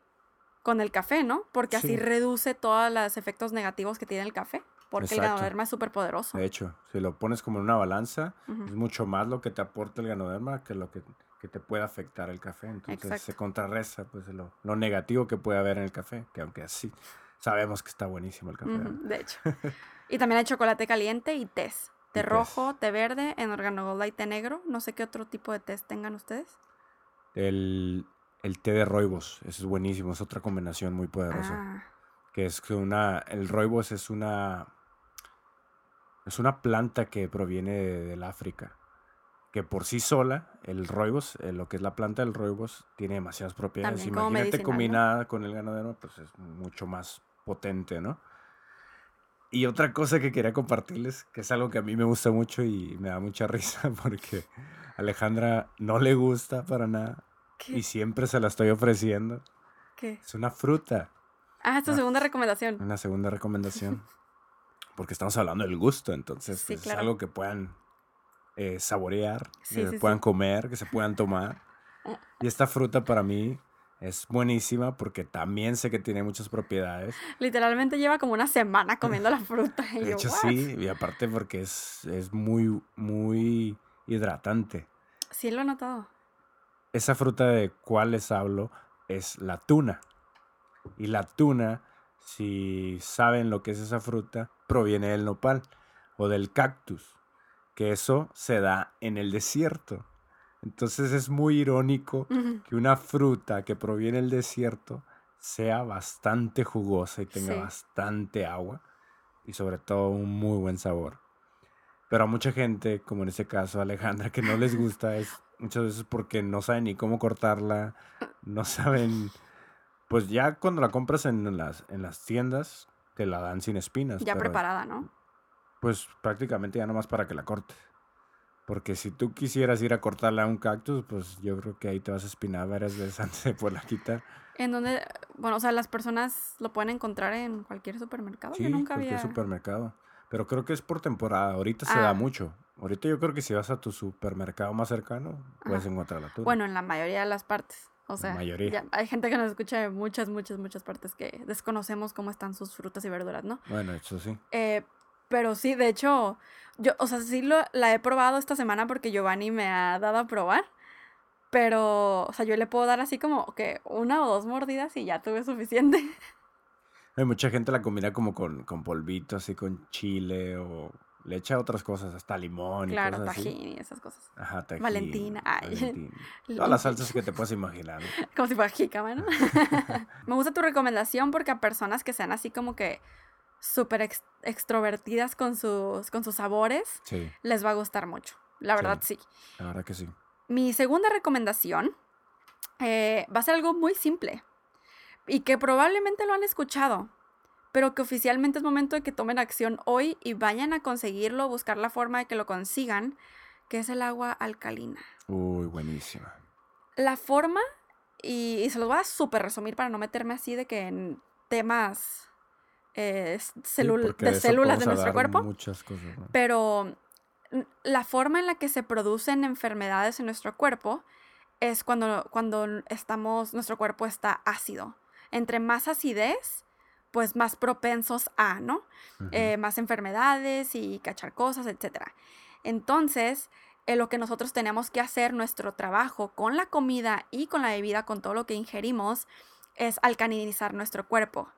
con el café, ¿no? Porque así reduce todos los efectos negativos que tiene el café. Porque el ganoderma es súper poderoso. De hecho, si lo pones como en una balanza, es mucho más lo que te aporta el ganoderma que lo que, te puede afectar el café. Entonces se contrarresta pues, lo, lo negativo que puede haber en el café, que aunque así sabemos que está buenísimo el café. de hecho. y también hay chocolate caliente y té. Té rojo, té verde, en organogold y té negro. No sé qué otro tipo de té tengan ustedes. El, té de roibos, ese es buenísimo, es otra combinación muy poderosa. Ah. Que es que una, el roibos es una, es una planta que proviene del África que por sí sola, el roibos, eh, lo que es la planta del roibos, tiene demasiadas propiedades. Imagínate combinada con el ganadero, pues es mucho más potente, ¿no? Y otra cosa que quería compartirles, que es algo que a mí me gusta mucho y me da mucha risa porque Alejandra no le gusta para nada y siempre se la estoy ofreciendo. ¿Qué? Es una fruta. Ah, es tu segunda recomendación. Una segunda recomendación. porque estamos hablando del gusto, entonces pues, es algo que puedan eh, saborear, que se puedan comer, que se puedan tomar. Ah. Y esta fruta para mí es buenísima porque también sé que tiene muchas propiedades. Literalmente lleva como una semana comiendo la fruta. de hecho, sí, y aparte porque es, es muy, muy hidratante. Sí, lo he notado. Esa fruta de cuál les hablo es la tuna. Y la tuna, si saben lo que es esa fruta, proviene del nopal o del cactus, que eso se da en el desierto. Entonces es muy irónico que una fruta que proviene del desierto sea bastante jugosa y tenga bastante agua y sobre todo un muy buen sabor. Pero a mucha gente, como en este caso Alejandra, que no les gusta es muchas veces porque no saben ni cómo cortarla, no saben, pues ya cuando la compras en las, en las tiendas te la dan sin espinas. Ya preparada, ¿no? Pues prácticamente ya nomás para que la cortes. Porque si tú quisieras ir a cortarle a un cactus, pues yo creo que ahí te vas a espinar varias veces antes de poderla quitar. En donde, bueno, o sea, las personas lo pueden encontrar en cualquier supermercado. Sí, yo nunca cualquier había. supermercado. Pero creo que es por temporada. Ahorita se da Ah. mucho. Ahorita yo creo que si vas a tu supermercado más cercano, puedes Ajá. encontrar la tuya. Bueno, en la mayoría de las partes. O La sea, mayoría. ya hay gente que nos escucha de muchas, muchas, muchas partes que desconocemos cómo están sus frutas y verduras, ¿no? Bueno, eso sí. Eh, pero sí, de hecho, yo, o sea, sí lo, la he probado esta semana porque Giovanni me ha dado a probar. Pero, o sea, yo le puedo dar así como que una o dos mordidas y ya tuve suficiente. Hay mucha gente la combina como con, con polvito, así con chile o le echa otras cosas, hasta limón y claro, cosas así. tajín y esas cosas. Ajá, tajín, Valentina, ay. Valentina. Todas las salsas que te puedas imaginar. ¿no? Como si fuera jícama, ¿no? Me gusta tu recomendación porque a personas que sean así como que súper ex- extrovertidas con sus, con sus sabores, Sí, les va a gustar mucho. La verdad, sí. la verdad que sí. Mi segunda recomendación eh, va a ser algo muy simple y que probablemente lo han escuchado, pero que oficialmente es momento de que tomen acción hoy y vayan a conseguirlo, buscar la forma de que lo consigan, que es el agua alcalina. Uy, buenísima. La forma, y, y se los voy a súper resumir para no meterme así de que en temas eh, Sí, de células de nuestro cuerpo, Muchas cosas, ¿no? pero la forma en la que se producen enfermedades en nuestro cuerpo es cuando, cuando estamos, nuestro cuerpo está ácido. Entre más acidez, pues más propensos a, ¿no? Eh, más enfermedades y cachar cosas, etc. Entonces, eh, lo que nosotros tenemos que hacer, nuestro trabajo con la comida y con la bebida, con todo lo que ingerimos, es alcalinizar nuestro cuerpo.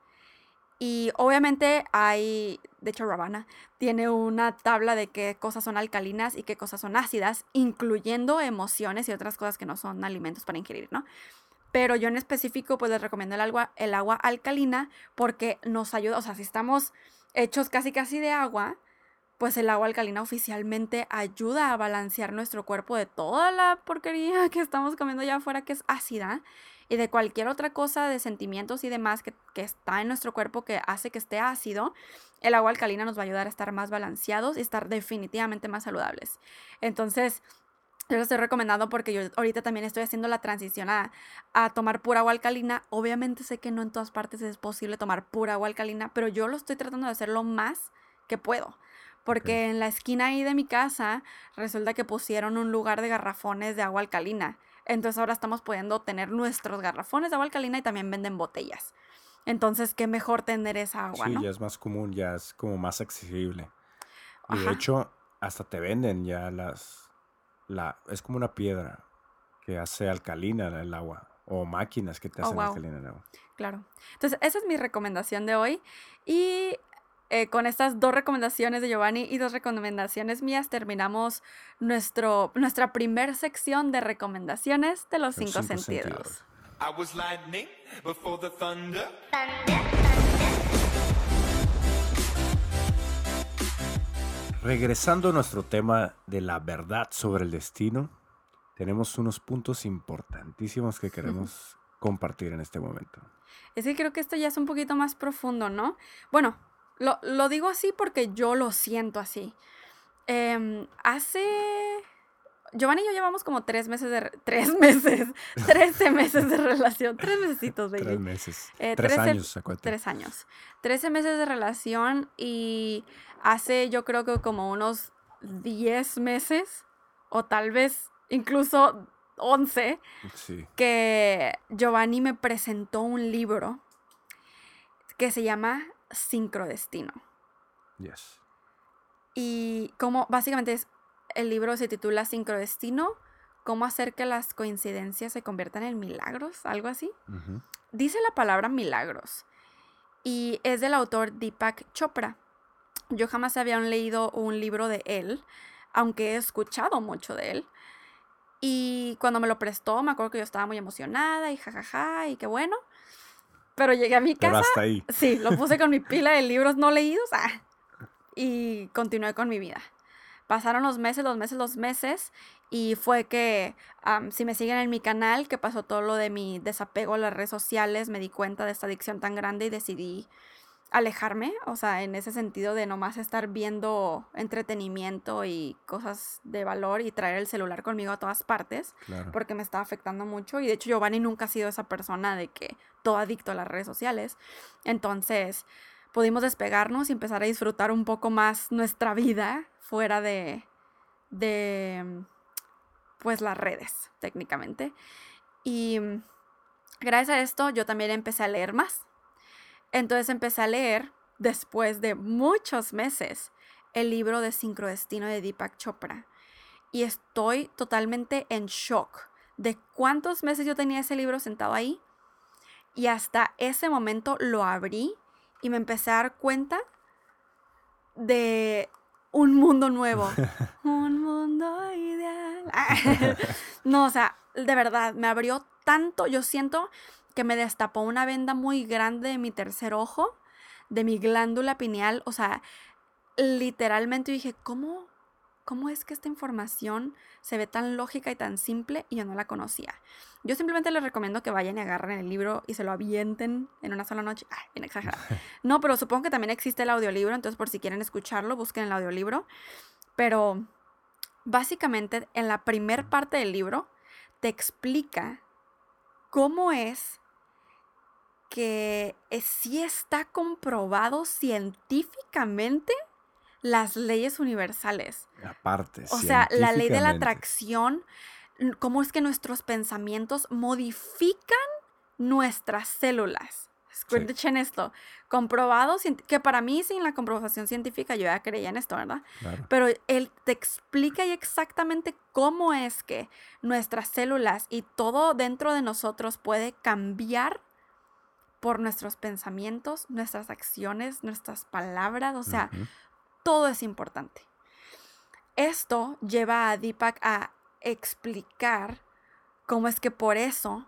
Y obviamente hay, de hecho Ravana tiene una tabla de qué cosas son alcalinas y qué cosas son ácidas, incluyendo emociones y otras cosas que no son alimentos para ingerir, ¿no? Pero yo en específico pues les recomiendo el agua, el agua alcalina porque nos ayuda, o sea, si estamos hechos casi casi de agua, pues el agua alcalina oficialmente ayuda a balancear nuestro cuerpo de toda la porquería que estamos comiendo allá afuera que es ácida y de cualquier otra cosa de sentimientos y demás que, que está en nuestro cuerpo que hace que esté ácido, el agua alcalina nos va a ayudar a estar más balanceados y estar definitivamente más saludables. Entonces, yo lo estoy recomendando porque yo ahorita también estoy haciendo la transición a, a tomar pura agua alcalina. Obviamente sé que no en todas partes es posible tomar pura agua alcalina, pero yo lo estoy tratando de hacer lo más que puedo. Porque en la esquina ahí de mi casa resulta que pusieron un lugar de garrafones de agua alcalina. Entonces ahora estamos pudiendo tener nuestros garrafones de agua alcalina y también venden botellas. Entonces, qué mejor tener esa agua, sí, ¿no? ya es más común, ya es como más accesible. Y de hecho, hasta te venden ya las... La, es como una piedra que hace alcalina el agua. O máquinas que te Oh, hacen wow. alcalina el agua. Claro. Entonces, esa es mi recomendación de hoy. Y eh, con estas dos recomendaciones de Giovanni y dos recomendaciones mías, terminamos nuestro, nuestra primer sección de recomendaciones de los Los cinco, cinco sentidos. Regresando a nuestro tema de la verdad sobre el destino, tenemos unos puntos importantísimos que queremos compartir en este momento. Es que creo que esto ya es un poquito más profundo, ¿no? Bueno, lo, lo digo así porque yo lo siento así. Em, hace... Giovanni y yo llevamos como tres meses de... re- Tres meses. Trece meses de relación. Tres mesecitos, baby. Tres meses. Eh, tres trece- años, acuérdate. Tres años. Trece meses de relación y hace yo creo que como unos diez meses o tal vez incluso once Sí. que Giovanni me presentó un libro que se llama Sincrodestino. Yes. Y como básicamente es, el libro se titula Sincrodestino, cómo hacer que las coincidencias se conviertan en milagros, algo así. Dice la palabra milagros y es del autor Deepak Chopra. Yo jamás había leído un libro de él, aunque he escuchado mucho de él. Y cuando me lo prestó, me acuerdo que yo estaba muy emocionada y jajaja y qué bueno. Pero llegué a mi Pero casa hasta ahí. Sí, lo puse con mi pila de libros no leídos ah, y continué con mi vida. Pasaron los meses, los meses, los meses y fue que si me siguen en mi canal, que pasó todo lo de mi desapego a las redes sociales, me di cuenta de esta adicción tan grande y decidí alejarme, o sea, en ese sentido de nomás estar viendo entretenimiento y cosas de valor y traer el celular conmigo a todas partes, porque me estaba afectando mucho. Y de hecho, Giovanni nunca ha sido esa persona de que todo adicto a las redes sociales. Entonces, pudimos despegarnos y empezar a disfrutar un poco más nuestra vida fuera de, de pues las redes, técnicamente. Y gracias a esto yo también empecé a leer más. Entonces empecé a leer, después de muchos meses, el libro de Sincrodestino de Deepak Chopra. Y estoy totalmente en shock de cuántos meses yo tenía ese libro sentado ahí. Y hasta ese momento lo abrí y me empecé a dar cuenta de un mundo nuevo. un mundo ideal. no, o sea, de verdad, me abrió tanto. Yo siento que me destapó una venda muy grande de mi tercer ojo, de mi glándula pineal. O sea, literalmente dije, ¿cómo, ¿cómo es que esta información se ve tan lógica y tan simple y yo no la conocía? Yo simplemente les recomiendo que vayan y agarren el libro y se lo avienten en una sola noche. Ay, bien exagerado. No, pero supongo que también existe el audiolibro, entonces por si quieren escucharlo, busquen el audiolibro. Pero básicamente en la primer parte del libro te explica cómo es que sí está comprobado científicamente las leyes universales. Aparte. O sea, la ley de la atracción, cómo es que nuestros pensamientos modifican nuestras células. Escuchen esto. Comprobado, que para mí sin la comprobación científica yo ya creía en esto, ¿verdad? Pero él te explica exactamente cómo es que nuestras células y todo dentro de nosotros puede cambiar por nuestros pensamientos, nuestras acciones, nuestras palabras, o sea, todo es importante. Esto lleva a Deepak a explicar cómo es que por eso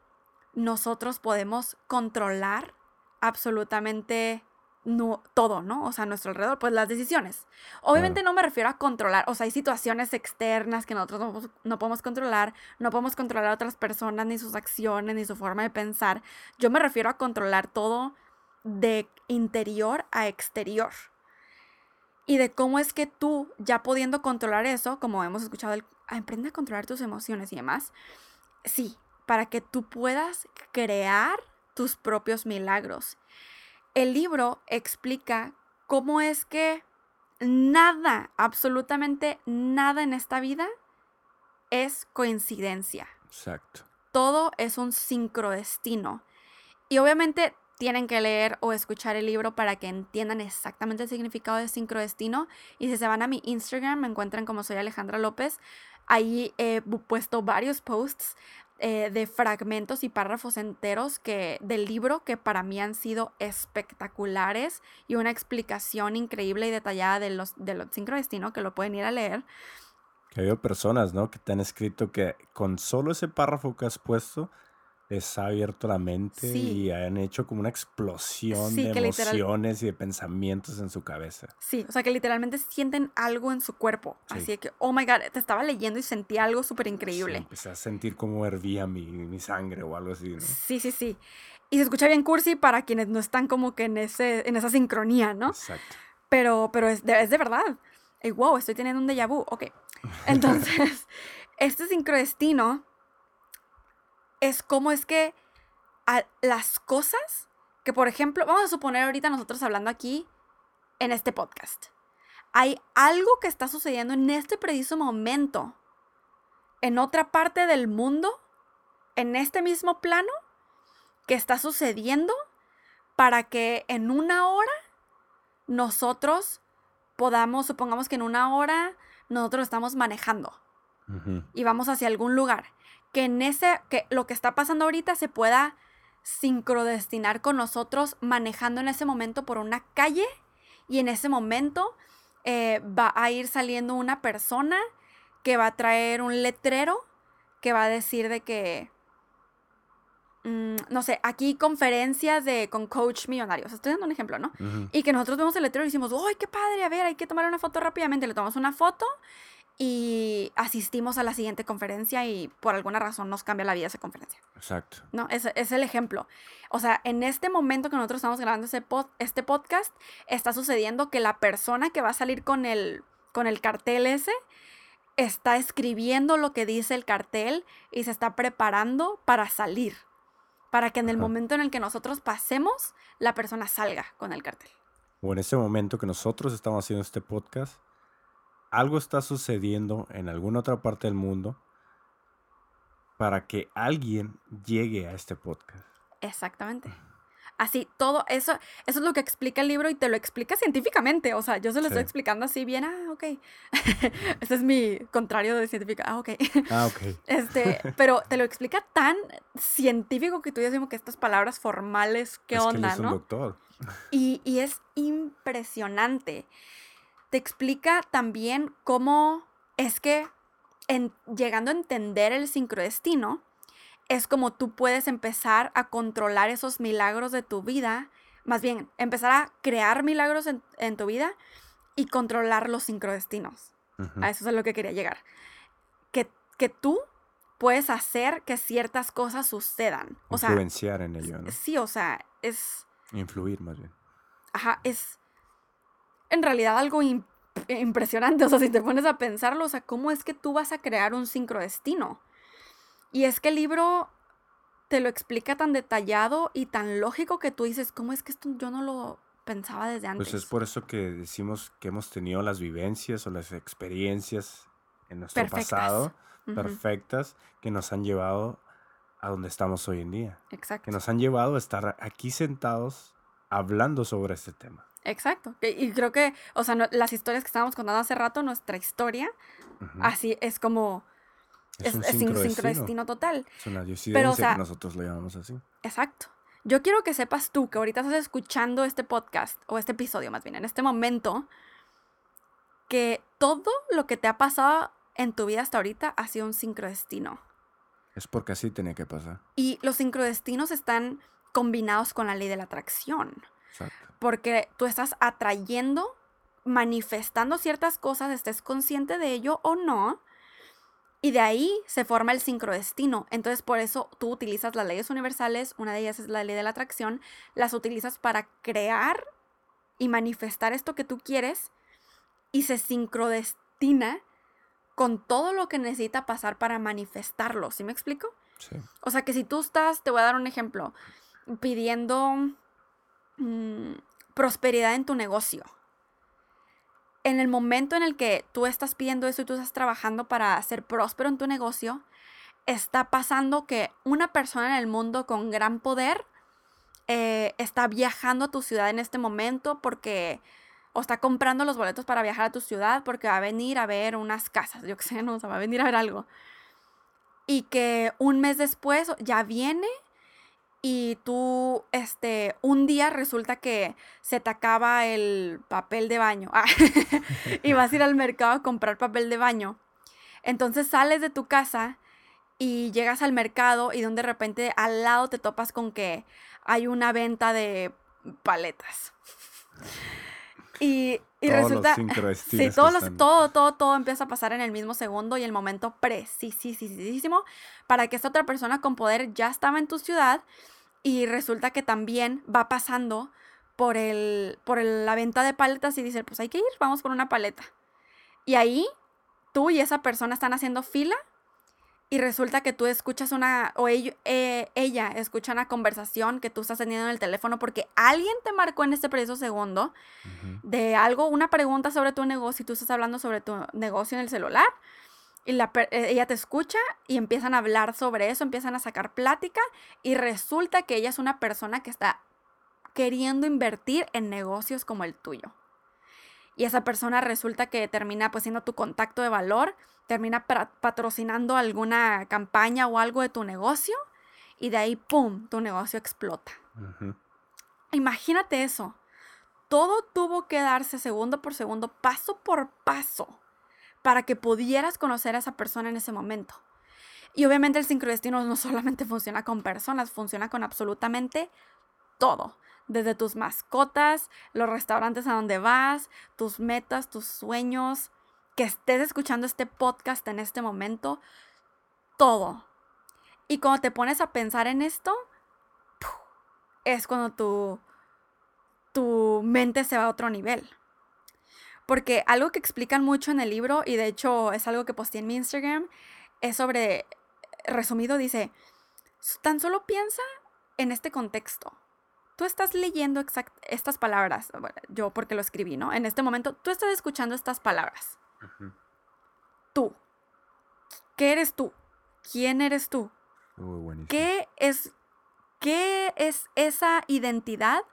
nosotros podemos controlar absolutamente no, todo, ¿no? O sea, a nuestro alrededor, pues las decisiones. Obviamente no me refiero a controlar, o sea, hay situaciones externas que nosotros no, podemos controlar, no podemos controlar a otras personas, ni sus acciones, ni su forma de pensar. Yo me refiero a controlar todo de interior a exterior. Y de cómo es que tú, ya pudiendo controlar eso, como hemos escuchado, el, aprende a controlar tus emociones y demás, sí, para que tú puedas crear tus propios milagros el libro explica cómo es que nada, absolutamente nada en esta vida es coincidencia. Exacto. Todo es un sincrodestino. Y obviamente tienen que leer o escuchar el libro para que entiendan exactamente el significado de sincrodestino. Y si se van a mi Instagram, me encuentran como soy Alejandra López. Ahí he puesto varios posts eh, de fragmentos y párrafos enteros que, del libro que para mí han sido espectaculares y una explicación increíble y detallada de los, de los sincrodestino que lo pueden ir a leer. Que hay personas, ¿no? Que te han escrito que con solo ese párrafo que has puesto les ha abierto la mente y han hecho como una explosión de emociones y de pensamientos en su cabeza. Sí, o sea que literalmente sienten algo en su cuerpo. Así de que, oh my god, te estaba leyendo y sentí algo súper increíble. Sí, empecé a sentir como hervía mi, mi, sangre o algo así, ¿no? Sí, sí, sí. Y se escucha bien cursi para quienes no están como que en, ese, en esa sincronía, ¿no? Exacto. Pero, pero es, de, es de verdad. wow, estoy teniendo un déjà vu. Ok. Entonces, este sincrodestino es cómo es que las cosas que, por ejemplo, vamos a suponer ahorita nosotros hablando aquí en este podcast. Hay algo que está sucediendo en este preciso momento, en otra parte del mundo, en este mismo plano, que está sucediendo para que en una hora nosotros podamos, supongamos que en una hora nosotros estamos manejando y vamos hacia algún lugar que en ese, que lo que está pasando ahorita se pueda sincrodestinar con nosotros manejando en ese momento por una calle y en ese momento eh, va a ir saliendo una persona que va a traer un letrero que va a decir de que, mm, no sé, aquí conferencias de, con coach millonarios, estoy dando un ejemplo, ¿no? Y que nosotros vemos el letrero y decimos, ¡ay, qué padre! A ver, hay que tomar una foto rápidamente. Le tomamos una foto y asistimos a la siguiente conferencia y por alguna razón nos cambia la vida esa conferencia. Exacto. ¿No? Es, es el ejemplo. O sea, en este momento que nosotros estamos grabando ese pod, este podcast, está sucediendo que la persona que va a salir con el, con el cartel ese está escribiendo lo que dice el cartel y se está preparando para salir. Para que en el Ajá. momento en el que nosotros pasemos, la persona salga con el cartel. O en ese momento que nosotros estamos haciendo este podcast, algo está sucediendo en alguna otra parte del mundo para que alguien llegue a este podcast. Exactamente. Así, todo eso, eso es lo que explica el libro y te lo explica científicamente. O sea, yo se lo estoy explicando así bien, ah, ok. Ese es mi contrario de científica, ah, ok. Ah, ok. Este, pero te lo explica tan científico que tú dices como que estas palabras formales, ¿qué es que él onda, es un no? doctor. Y, y es impresionante. Te explica también cómo es que en, llegando a entender el sincrodestino, es como tú puedes empezar a controlar esos milagros de tu vida, más bien empezar a crear milagros en, en tu vida y controlar los sincrodestinos. A eso es a lo que quería llegar. Que, que tú puedes hacer que ciertas cosas sucedan. O sea, Influenciar en ello, ¿no? sí, o sea, es, Influir más bien. ajá, es en realidad algo im- impresionante. O sea, si te pones a pensarlo, o sea, ¿cómo es que tú vas a crear un sincrodestino? Y es que el libro te lo explica tan detallado y tan lógico que tú dices, ¿cómo es que esto yo no lo pensaba desde antes? Pues es por eso que decimos que hemos tenido las vivencias o las experiencias en nuestro Perfectas. pasado perfectas que nos han llevado a donde estamos hoy en día. Exacto. Que nos han llevado a estar aquí sentados hablando sobre este tema. Exacto. Y creo que, o sea, no- las historias que estábamos contando hace rato, nuestra historia, así es como, es, un es sin- sincrodestino. sincrodestino total. Es una diosidencia o sea- que nosotros lo llamamos así. Exacto. Yo quiero que sepas tú que ahorita estás escuchando este podcast, o este episodio más bien, en este momento, que todo lo que te ha pasado en tu vida hasta ahorita ha sido un sincrodestino. Es porque así tenía que pasar. Y los sincrodestinos están combinados con la ley de la atracción. Exacto. Porque tú estás atrayendo, manifestando ciertas cosas, estés consciente de ello o no, y de ahí se forma el sincrodestino. Entonces, por eso tú utilizas las leyes universales, una de ellas es la ley de la atracción, las utilizas para crear y manifestar esto que tú quieres y se sincrodestina con todo lo que necesita pasar para manifestarlo. ¿Sí me explico? Sí. O sea que si tú estás, te voy a dar un ejemplo, pidiendo mm, prosperidad en tu negocio. En el momento en el que tú estás pidiendo eso y tú estás trabajando para ser próspero en tu negocio, está pasando que una persona en el mundo con gran poder eh, está viajando a tu ciudad en este momento porque o está comprando los boletos para viajar a tu ciudad porque va a venir a ver unas casas, yo qué sé, no, o sea, va a venir a ver algo. Y que un mes después ya viene y tú, este, un día resulta que se te acaba el papel de baño Ah, y vas a ir al mercado a comprar papel de baño. Entonces sales de tu casa y llegas al mercado y donde de repente al lado te topas con que hay una venta de paletas. Y, y Todos los resulta... sincrodestinos Sí, todos los- todo, todo, todo empieza a pasar en el mismo segundo y el momento precisísimo para que esta otra persona con poder ya estaba en tu ciudad y resulta que también va pasando por, el, por el- la venta de paletas y dice, pues hay que ir, vamos por una paleta. Y ahí tú y esa persona están haciendo fila y resulta que tú escuchas una, o ello- eh, ella escucha una conversación que tú estás teniendo en el teléfono porque alguien te marcó en este preciso segundo de algo, una pregunta sobre tu negocio y tú estás hablando sobre tu negocio en el celular y la eh, ella te escucha y empiezan a hablar sobre eso, empiezan a sacar plática y resulta que ella es una persona que está queriendo invertir en negocios como el tuyo. Y esa persona resulta que termina pues siendo tu contacto de valor, termina patrocinando alguna campaña o algo de tu negocio y de ahí, ¡pum!, tu negocio explota. Imagínate eso. Todo tuvo que darse segundo por segundo, paso por paso, para que pudieras conocer a esa persona en ese momento. Y obviamente el sincrodestino no solamente funciona con personas, funciona con absolutamente todo. Desde tus mascotas, los restaurantes a donde vas, tus metas, tus sueños, que estés escuchando este podcast en este momento, todo. Y cuando te pones a pensar en esto, es cuando tu, tu mente se va a otro nivel. Porque algo que explican mucho en el libro, y de hecho es algo que posté en mi Instagram, es sobre, resumido, dice, tan solo piensa en este contexto. Tú estás leyendo estas palabras, yo porque lo escribí, ¿no? En este momento, tú estás escuchando estas palabras. Tú. ¿Qué eres tú? ¿Quién eres tú? ¿Qué es, ¿Qué es esa identidad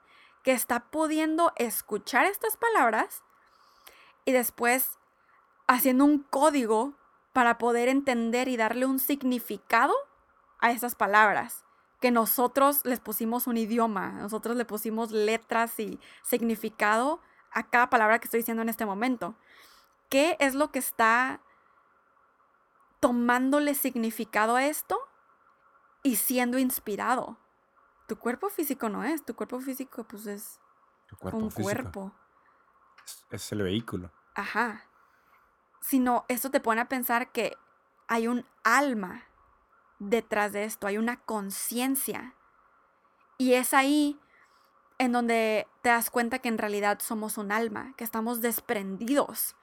que está pudiendo escuchar estas palabras y después haciendo un código para poder entender y darle un significado a esas palabras? que nosotros les pusimos un idioma, nosotros le pusimos letras y significado a cada palabra que estoy diciendo en este momento. ¿Qué es lo que está tomándole significado a esto y siendo inspirado? Tu cuerpo físico no es, tu cuerpo físico pues es un cuerpo. Es, el vehículo. Ajá. Sino esto te pone a pensar que hay un alma detrás de esto, hay una conciencia. Y es ahí en donde te das cuenta que en realidad somos un alma, que estamos desprendidos,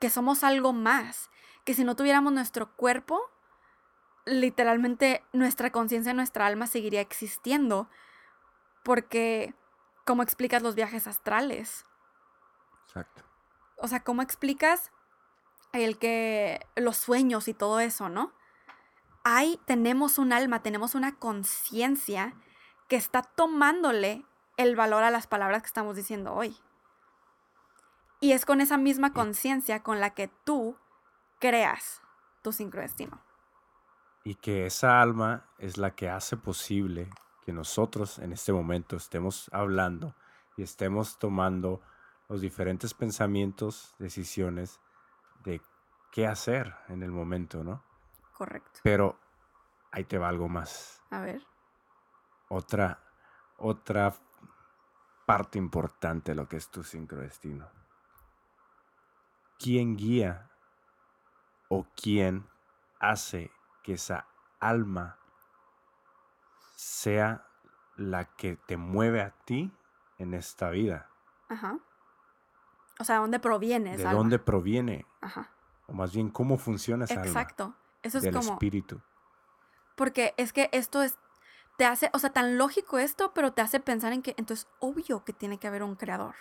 que somos algo más, que si no tuviéramos nuestro cuerpo, literalmente nuestra conciencia, nuestra alma seguiría existiendo, porque ¿cómo explicas los viajes astrales? Exacto. O sea, ¿cómo explicas el que los sueños y todo eso, ¿no? Ahí tenemos un alma, tenemos una conciencia que está tomándole el valor a las palabras que estamos diciendo hoy. Y es con esa misma conciencia con la que tú creas tu sincrodestino. Y que esa alma es la que hace posible que nosotros en este momento estemos hablando y estemos tomando los diferentes pensamientos, decisiones de qué hacer en el momento, ¿no? Correcto. Pero ahí te va algo más. A ver. Otra, otra parte importante de lo que es tu sincrodestino. ¿Quién guía o quién hace que esa alma sea la que te mueve a ti en esta vida? Ajá. O sea, ¿de dónde proviene esa ¿De dónde proviene? Ajá. O más bien, ¿cómo funciona esa alma? Exacto. Eso es del como... espíritu. Porque es que esto es, te hace, o sea, tan lógico esto, pero te hace pensar en que entonces obvio que tiene que haber un creador.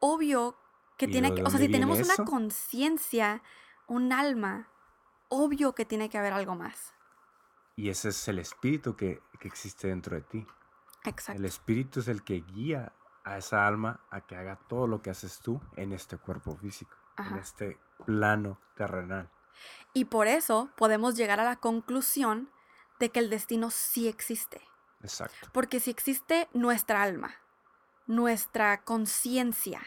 Obvio que tiene que, o sea, si tenemos una conciencia, un alma, obvio que tiene que haber algo más. Y ese es el espíritu que, que existe dentro de ti. Exacto. El espíritu es el que guía a esa alma a que haga todo lo que haces tú en este cuerpo físico, en este plano terrenal. Y por eso podemos llegar a la conclusión de que el destino sí existe. Exacto. Porque si existe nuestra alma, nuestra conciencia,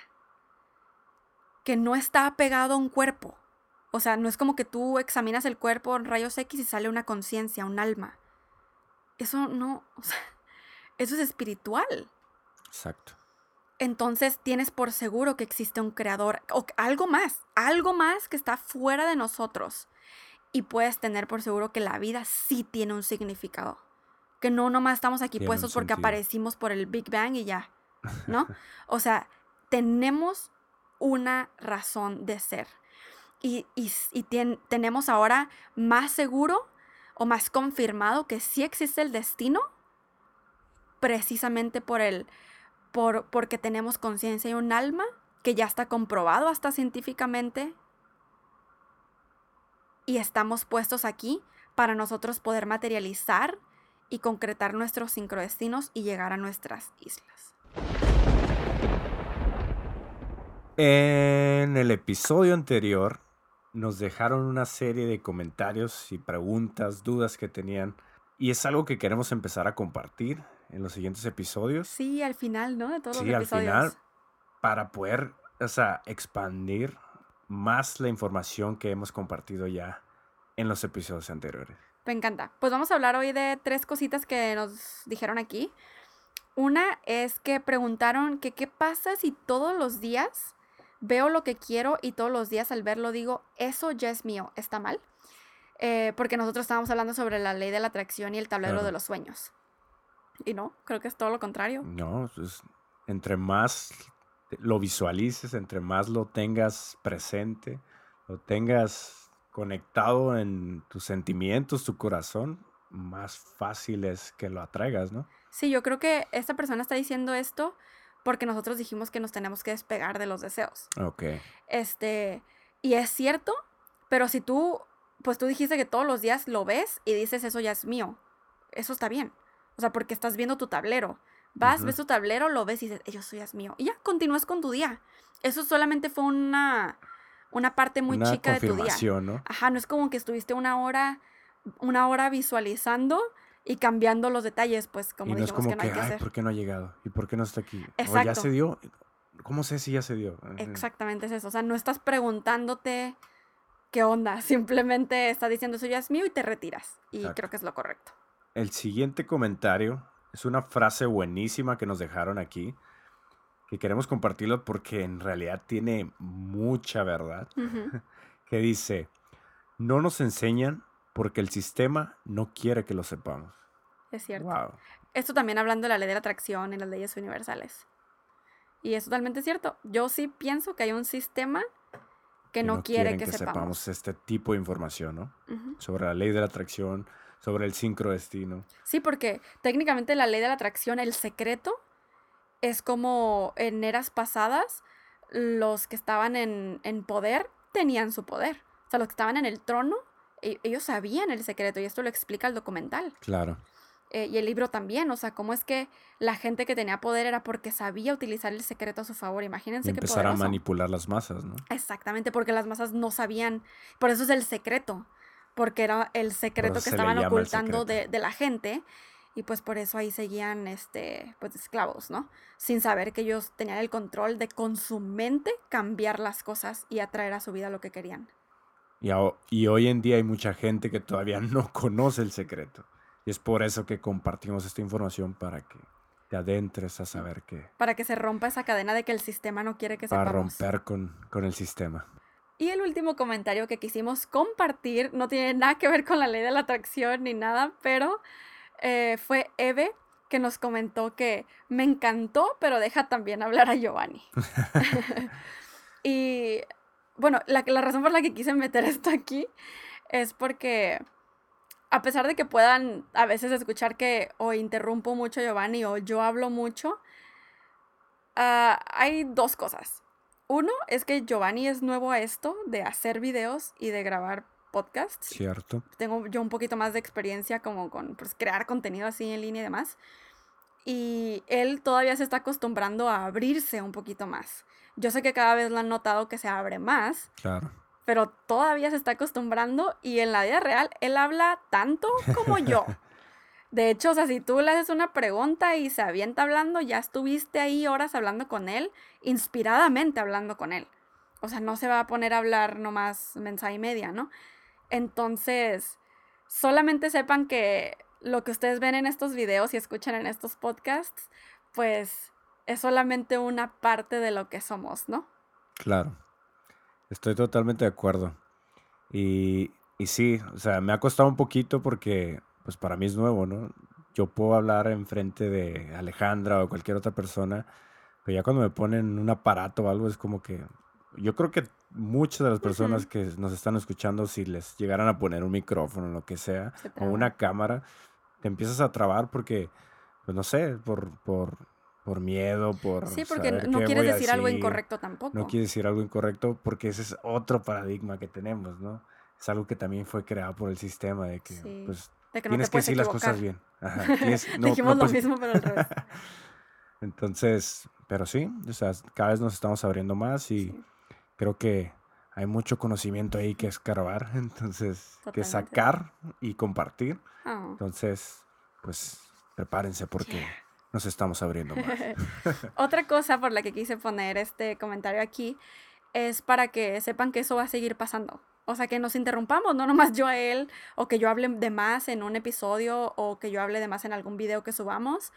que no está apegado a un cuerpo. O sea, no es como que tú examinas el cuerpo en rayos X y sale una conciencia, un alma. Eso no, o sea, eso es espiritual. Exacto entonces tienes por seguro que existe un creador o algo más, algo más que está fuera de nosotros. Y puedes tener por seguro que la vida sí tiene un significado. Que no nomás estamos aquí puestos porque aparecimos por el Big Bang y ya, ¿no? o sea, tenemos una razón de ser. Y, tenemos ahora más seguro o más confirmado que sí existe el destino precisamente por el, por, porque tenemos conciencia y un alma que ya está comprobado hasta científicamente y estamos puestos aquí para nosotros poder materializar y concretar nuestros sincrodestinos y llegar a nuestras islas. En el episodio anterior nos dejaron una serie de comentarios y preguntas, dudas que tenían y es algo que queremos empezar a compartir en los siguientes episodios. Sí, al final, ¿no? De todos sí, los episodios. al final, para poder, o sea, expandir más la información que hemos compartido ya en los episodios anteriores. Me encanta. Pues vamos a hablar hoy de tres cositas que nos dijeron aquí. Una es que preguntaron que qué pasa si todos los días veo lo que quiero y todos los días al verlo digo, eso ya es mío, ¿está mal? Eh, porque nosotros estábamos hablando sobre la ley de la atracción y el tablero Claro. de los sueños. Y no, creo que es todo lo contrario. No, es- entre más lo visualices, entre más lo tengas presente, lo tengas conectado en tus sentimientos, tu corazón, más fácil es que lo atraigas, ¿no? Sí, yo creo que esta persona está diciendo esto porque nosotros dijimos que nos tenemos que despegar de los deseos. Ok. Este, y es cierto, pero si tú, pues tú dijiste que todos los días lo ves y dices, eso ya es mío, eso está bien. O sea, porque estás viendo tu tablero. Vas, ves tu tablero, lo ves y dices, eso ya es mío. Y ya, continúas con tu día. Eso solamente fue una, una parte muy Una chica de tu día. ¿no? Ajá, no es como que estuviste una hora, una hora visualizando y cambiando los detalles, pues como y no es dijimos como que no hay que ay, hacer. ¿por qué no ha llegado? ¿Y por qué no está aquí? ¿O ya se dio? ¿Cómo sé si ya se dio? Exactamente es eso. O sea, no estás preguntándote qué onda. Simplemente estás diciendo eso ya es mío y te retiras. Y Exacto. creo que es lo correcto. El siguiente comentario es una frase buenísima que nos dejaron aquí, que queremos compartirlo porque en realidad tiene mucha verdad, que dice, no nos enseñan porque el sistema no quiere que lo sepamos. Es cierto. Wow. Esto también hablando de la ley de la atracción y las leyes universales. Y es totalmente cierto. Yo sí pienso que hay un sistema que no, quiere quieren que, sepamos. este tipo de información, ¿no? Sobre la ley de la atracción, sobre el sincrodestino. Sí, porque técnicamente la ley de la atracción, el secreto, es como en eras pasadas, los que estaban en, en poder tenían su poder. O sea, los que estaban en el trono, e- ellos sabían el secreto y esto lo explica el documental. Claro. Eh, y el libro también, o sea, cómo es que la gente que tenía poder era porque sabía utilizar el secreto a su favor. Y Imagínense qué empezar a manipular las masas, ¿no? Exactamente, porque las masas no sabían. Por eso es el secreto. Porque era el secreto que estaban ocultando de, de la gente. Y pues por eso ahí seguían este, pues esclavos, ¿no? Sin saber que ellos tenían el control de con su mente cambiar las cosas y atraer a su vida lo que querían. Y, ho- y hoy en día hay mucha gente que todavía no conoce el secreto. Y es por eso que compartimos esta información para que te adentres a saber que Para que se rompa esa cadena de que el sistema no quiere que para sepamos. romper con, con el sistema. Y el último comentario que quisimos compartir no tiene nada que ver con la ley de la atracción ni nada, pero eh, fue Eve que nos comentó que me encantó, pero deja también hablar a Giovanni. y bueno, la, la razón por la que quise meter esto aquí es porque a pesar de que puedan a veces escuchar que o interrumpo mucho a Giovanni o yo hablo mucho, ah, hay dos cosas. Uno es que Giovanni es nuevo a esto de hacer videos y de grabar podcasts. ¿Cierto? Tengo yo un poquito más de experiencia como con pues, crear contenido así en línea y demás. Y él todavía se está acostumbrando a abrirse un poquito más. Yo sé que cada vez lo han notado que se abre más, Claro. pero todavía se está acostumbrando y en la vida real él habla tanto como yo. De hecho, o sea, si tú le haces una pregunta y se avienta hablando, ya estuviste ahí horas hablando con él, inspiradamente hablando con él. O sea, no se va a poner a hablar nomás mensaje y media, ¿no? Entonces, solamente sepan que lo que ustedes ven en estos videos y escuchan en estos podcasts, pues es solamente una parte de lo que somos, ¿no? Claro. Estoy totalmente de acuerdo. Y, y sí, o sea, me ha costado un poquito porque, pues para mí es nuevo, ¿no? Yo puedo hablar enfrente de Alejandra o cualquier otra persona, pero ya cuando me ponen un aparato o algo es como que... Yo creo que muchas de las personas que nos están escuchando, si les llegaran a poner un micrófono lo que sea, Se o una cámara, te empiezas a trabar porque, pues no sé, por, por, por miedo, por... Sí, porque no quieres a decir algo decir. incorrecto tampoco. No quiere decir algo incorrecto porque ese es otro paradigma que tenemos, ¿no? Es algo que también fue creado por el sistema de que, Sí, pues, de que no tienes te que decir las cosas bien. Ajá, tienes- no- Dijimos no lo mismo, pero al revés. Entonces, pero sí, o sea, cada vez nos estamos abriendo más y Sí. creo que hay mucho conocimiento ahí que escarbar, entonces, que sacar y compartir. Ah. Entonces, pues, prepárense porque nos estamos abriendo más. Otra cosa por la que quise poner este comentario aquí es para que sepan que eso va a seguir pasando. O sea, que nos interrumpamos, no nomás yo a él, o que yo hable de más en un episodio, o que yo hable de más en algún video que subamos.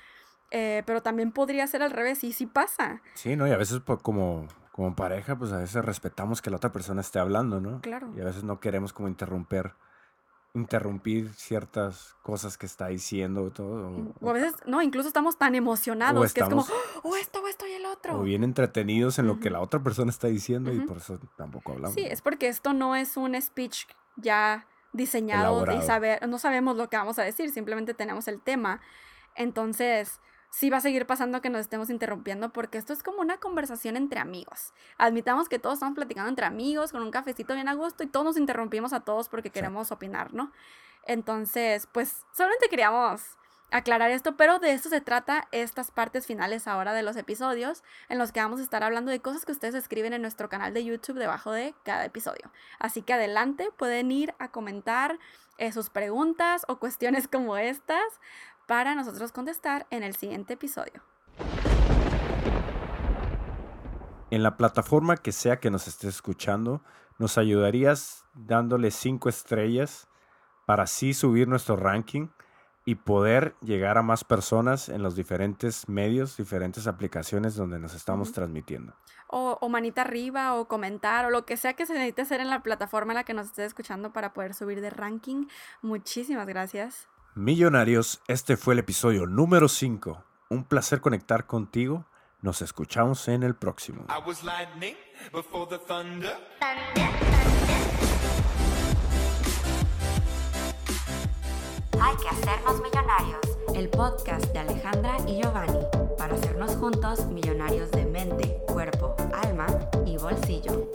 eh, pero también podría ser al revés, y sí pasa. Sí, ¿no? Y a veces por como como pareja, pues a veces respetamos que la otra persona esté hablando, ¿no? Claro. Y a veces no queremos como interrumpir interrumpir ciertas cosas que está diciendo todo. O, o a veces, no, incluso estamos tan emocionados que es como, oh, esto, o esto y el otro. O bien entretenidos en lo que la otra persona está diciendo y por eso tampoco hablamos. Sí, es porque esto no es un speech ya diseñado y saber, no sabemos lo que vamos a decir, simplemente tenemos el tema. Entonces, sí va a seguir pasando que nos estemos interrumpiendo porque esto es como una conversación entre amigos. Admitamos que todos estamos platicando entre amigos con un cafecito bien a gusto y todos nos interrumpimos a todos porque queremos opinar, ¿no? Entonces, pues solamente queríamos aclarar esto, pero de esto se trata estas partes finales ahora de los episodios en los que vamos a estar hablando de cosas que ustedes escriben en nuestro canal de YouTube debajo de cada episodio. Así que adelante, pueden ir a comentar eh, sus preguntas o cuestiones como estas para nosotros contestar en el siguiente episodio. En la plataforma que sea que nos estés escuchando, nos ayudarías dándole cinco estrellas para así subir nuestro ranking y poder llegar a más personas en los diferentes medios, diferentes aplicaciones donde nos estamos transmitiendo. O, o, manita arriba o comentar o lo que sea que se necesite hacer en la plataforma en la que nos estés escuchando para poder subir de ranking. Muchísimas gracias. Millonarios, este fue el episodio número 5. Un placer conectar contigo. Nos escuchamos en el próximo. Hay que hacernos millonarios. El podcast de Alejandra y Giovanni para hacernos juntos millonarios de mente, cuerpo, alma y bolsillo.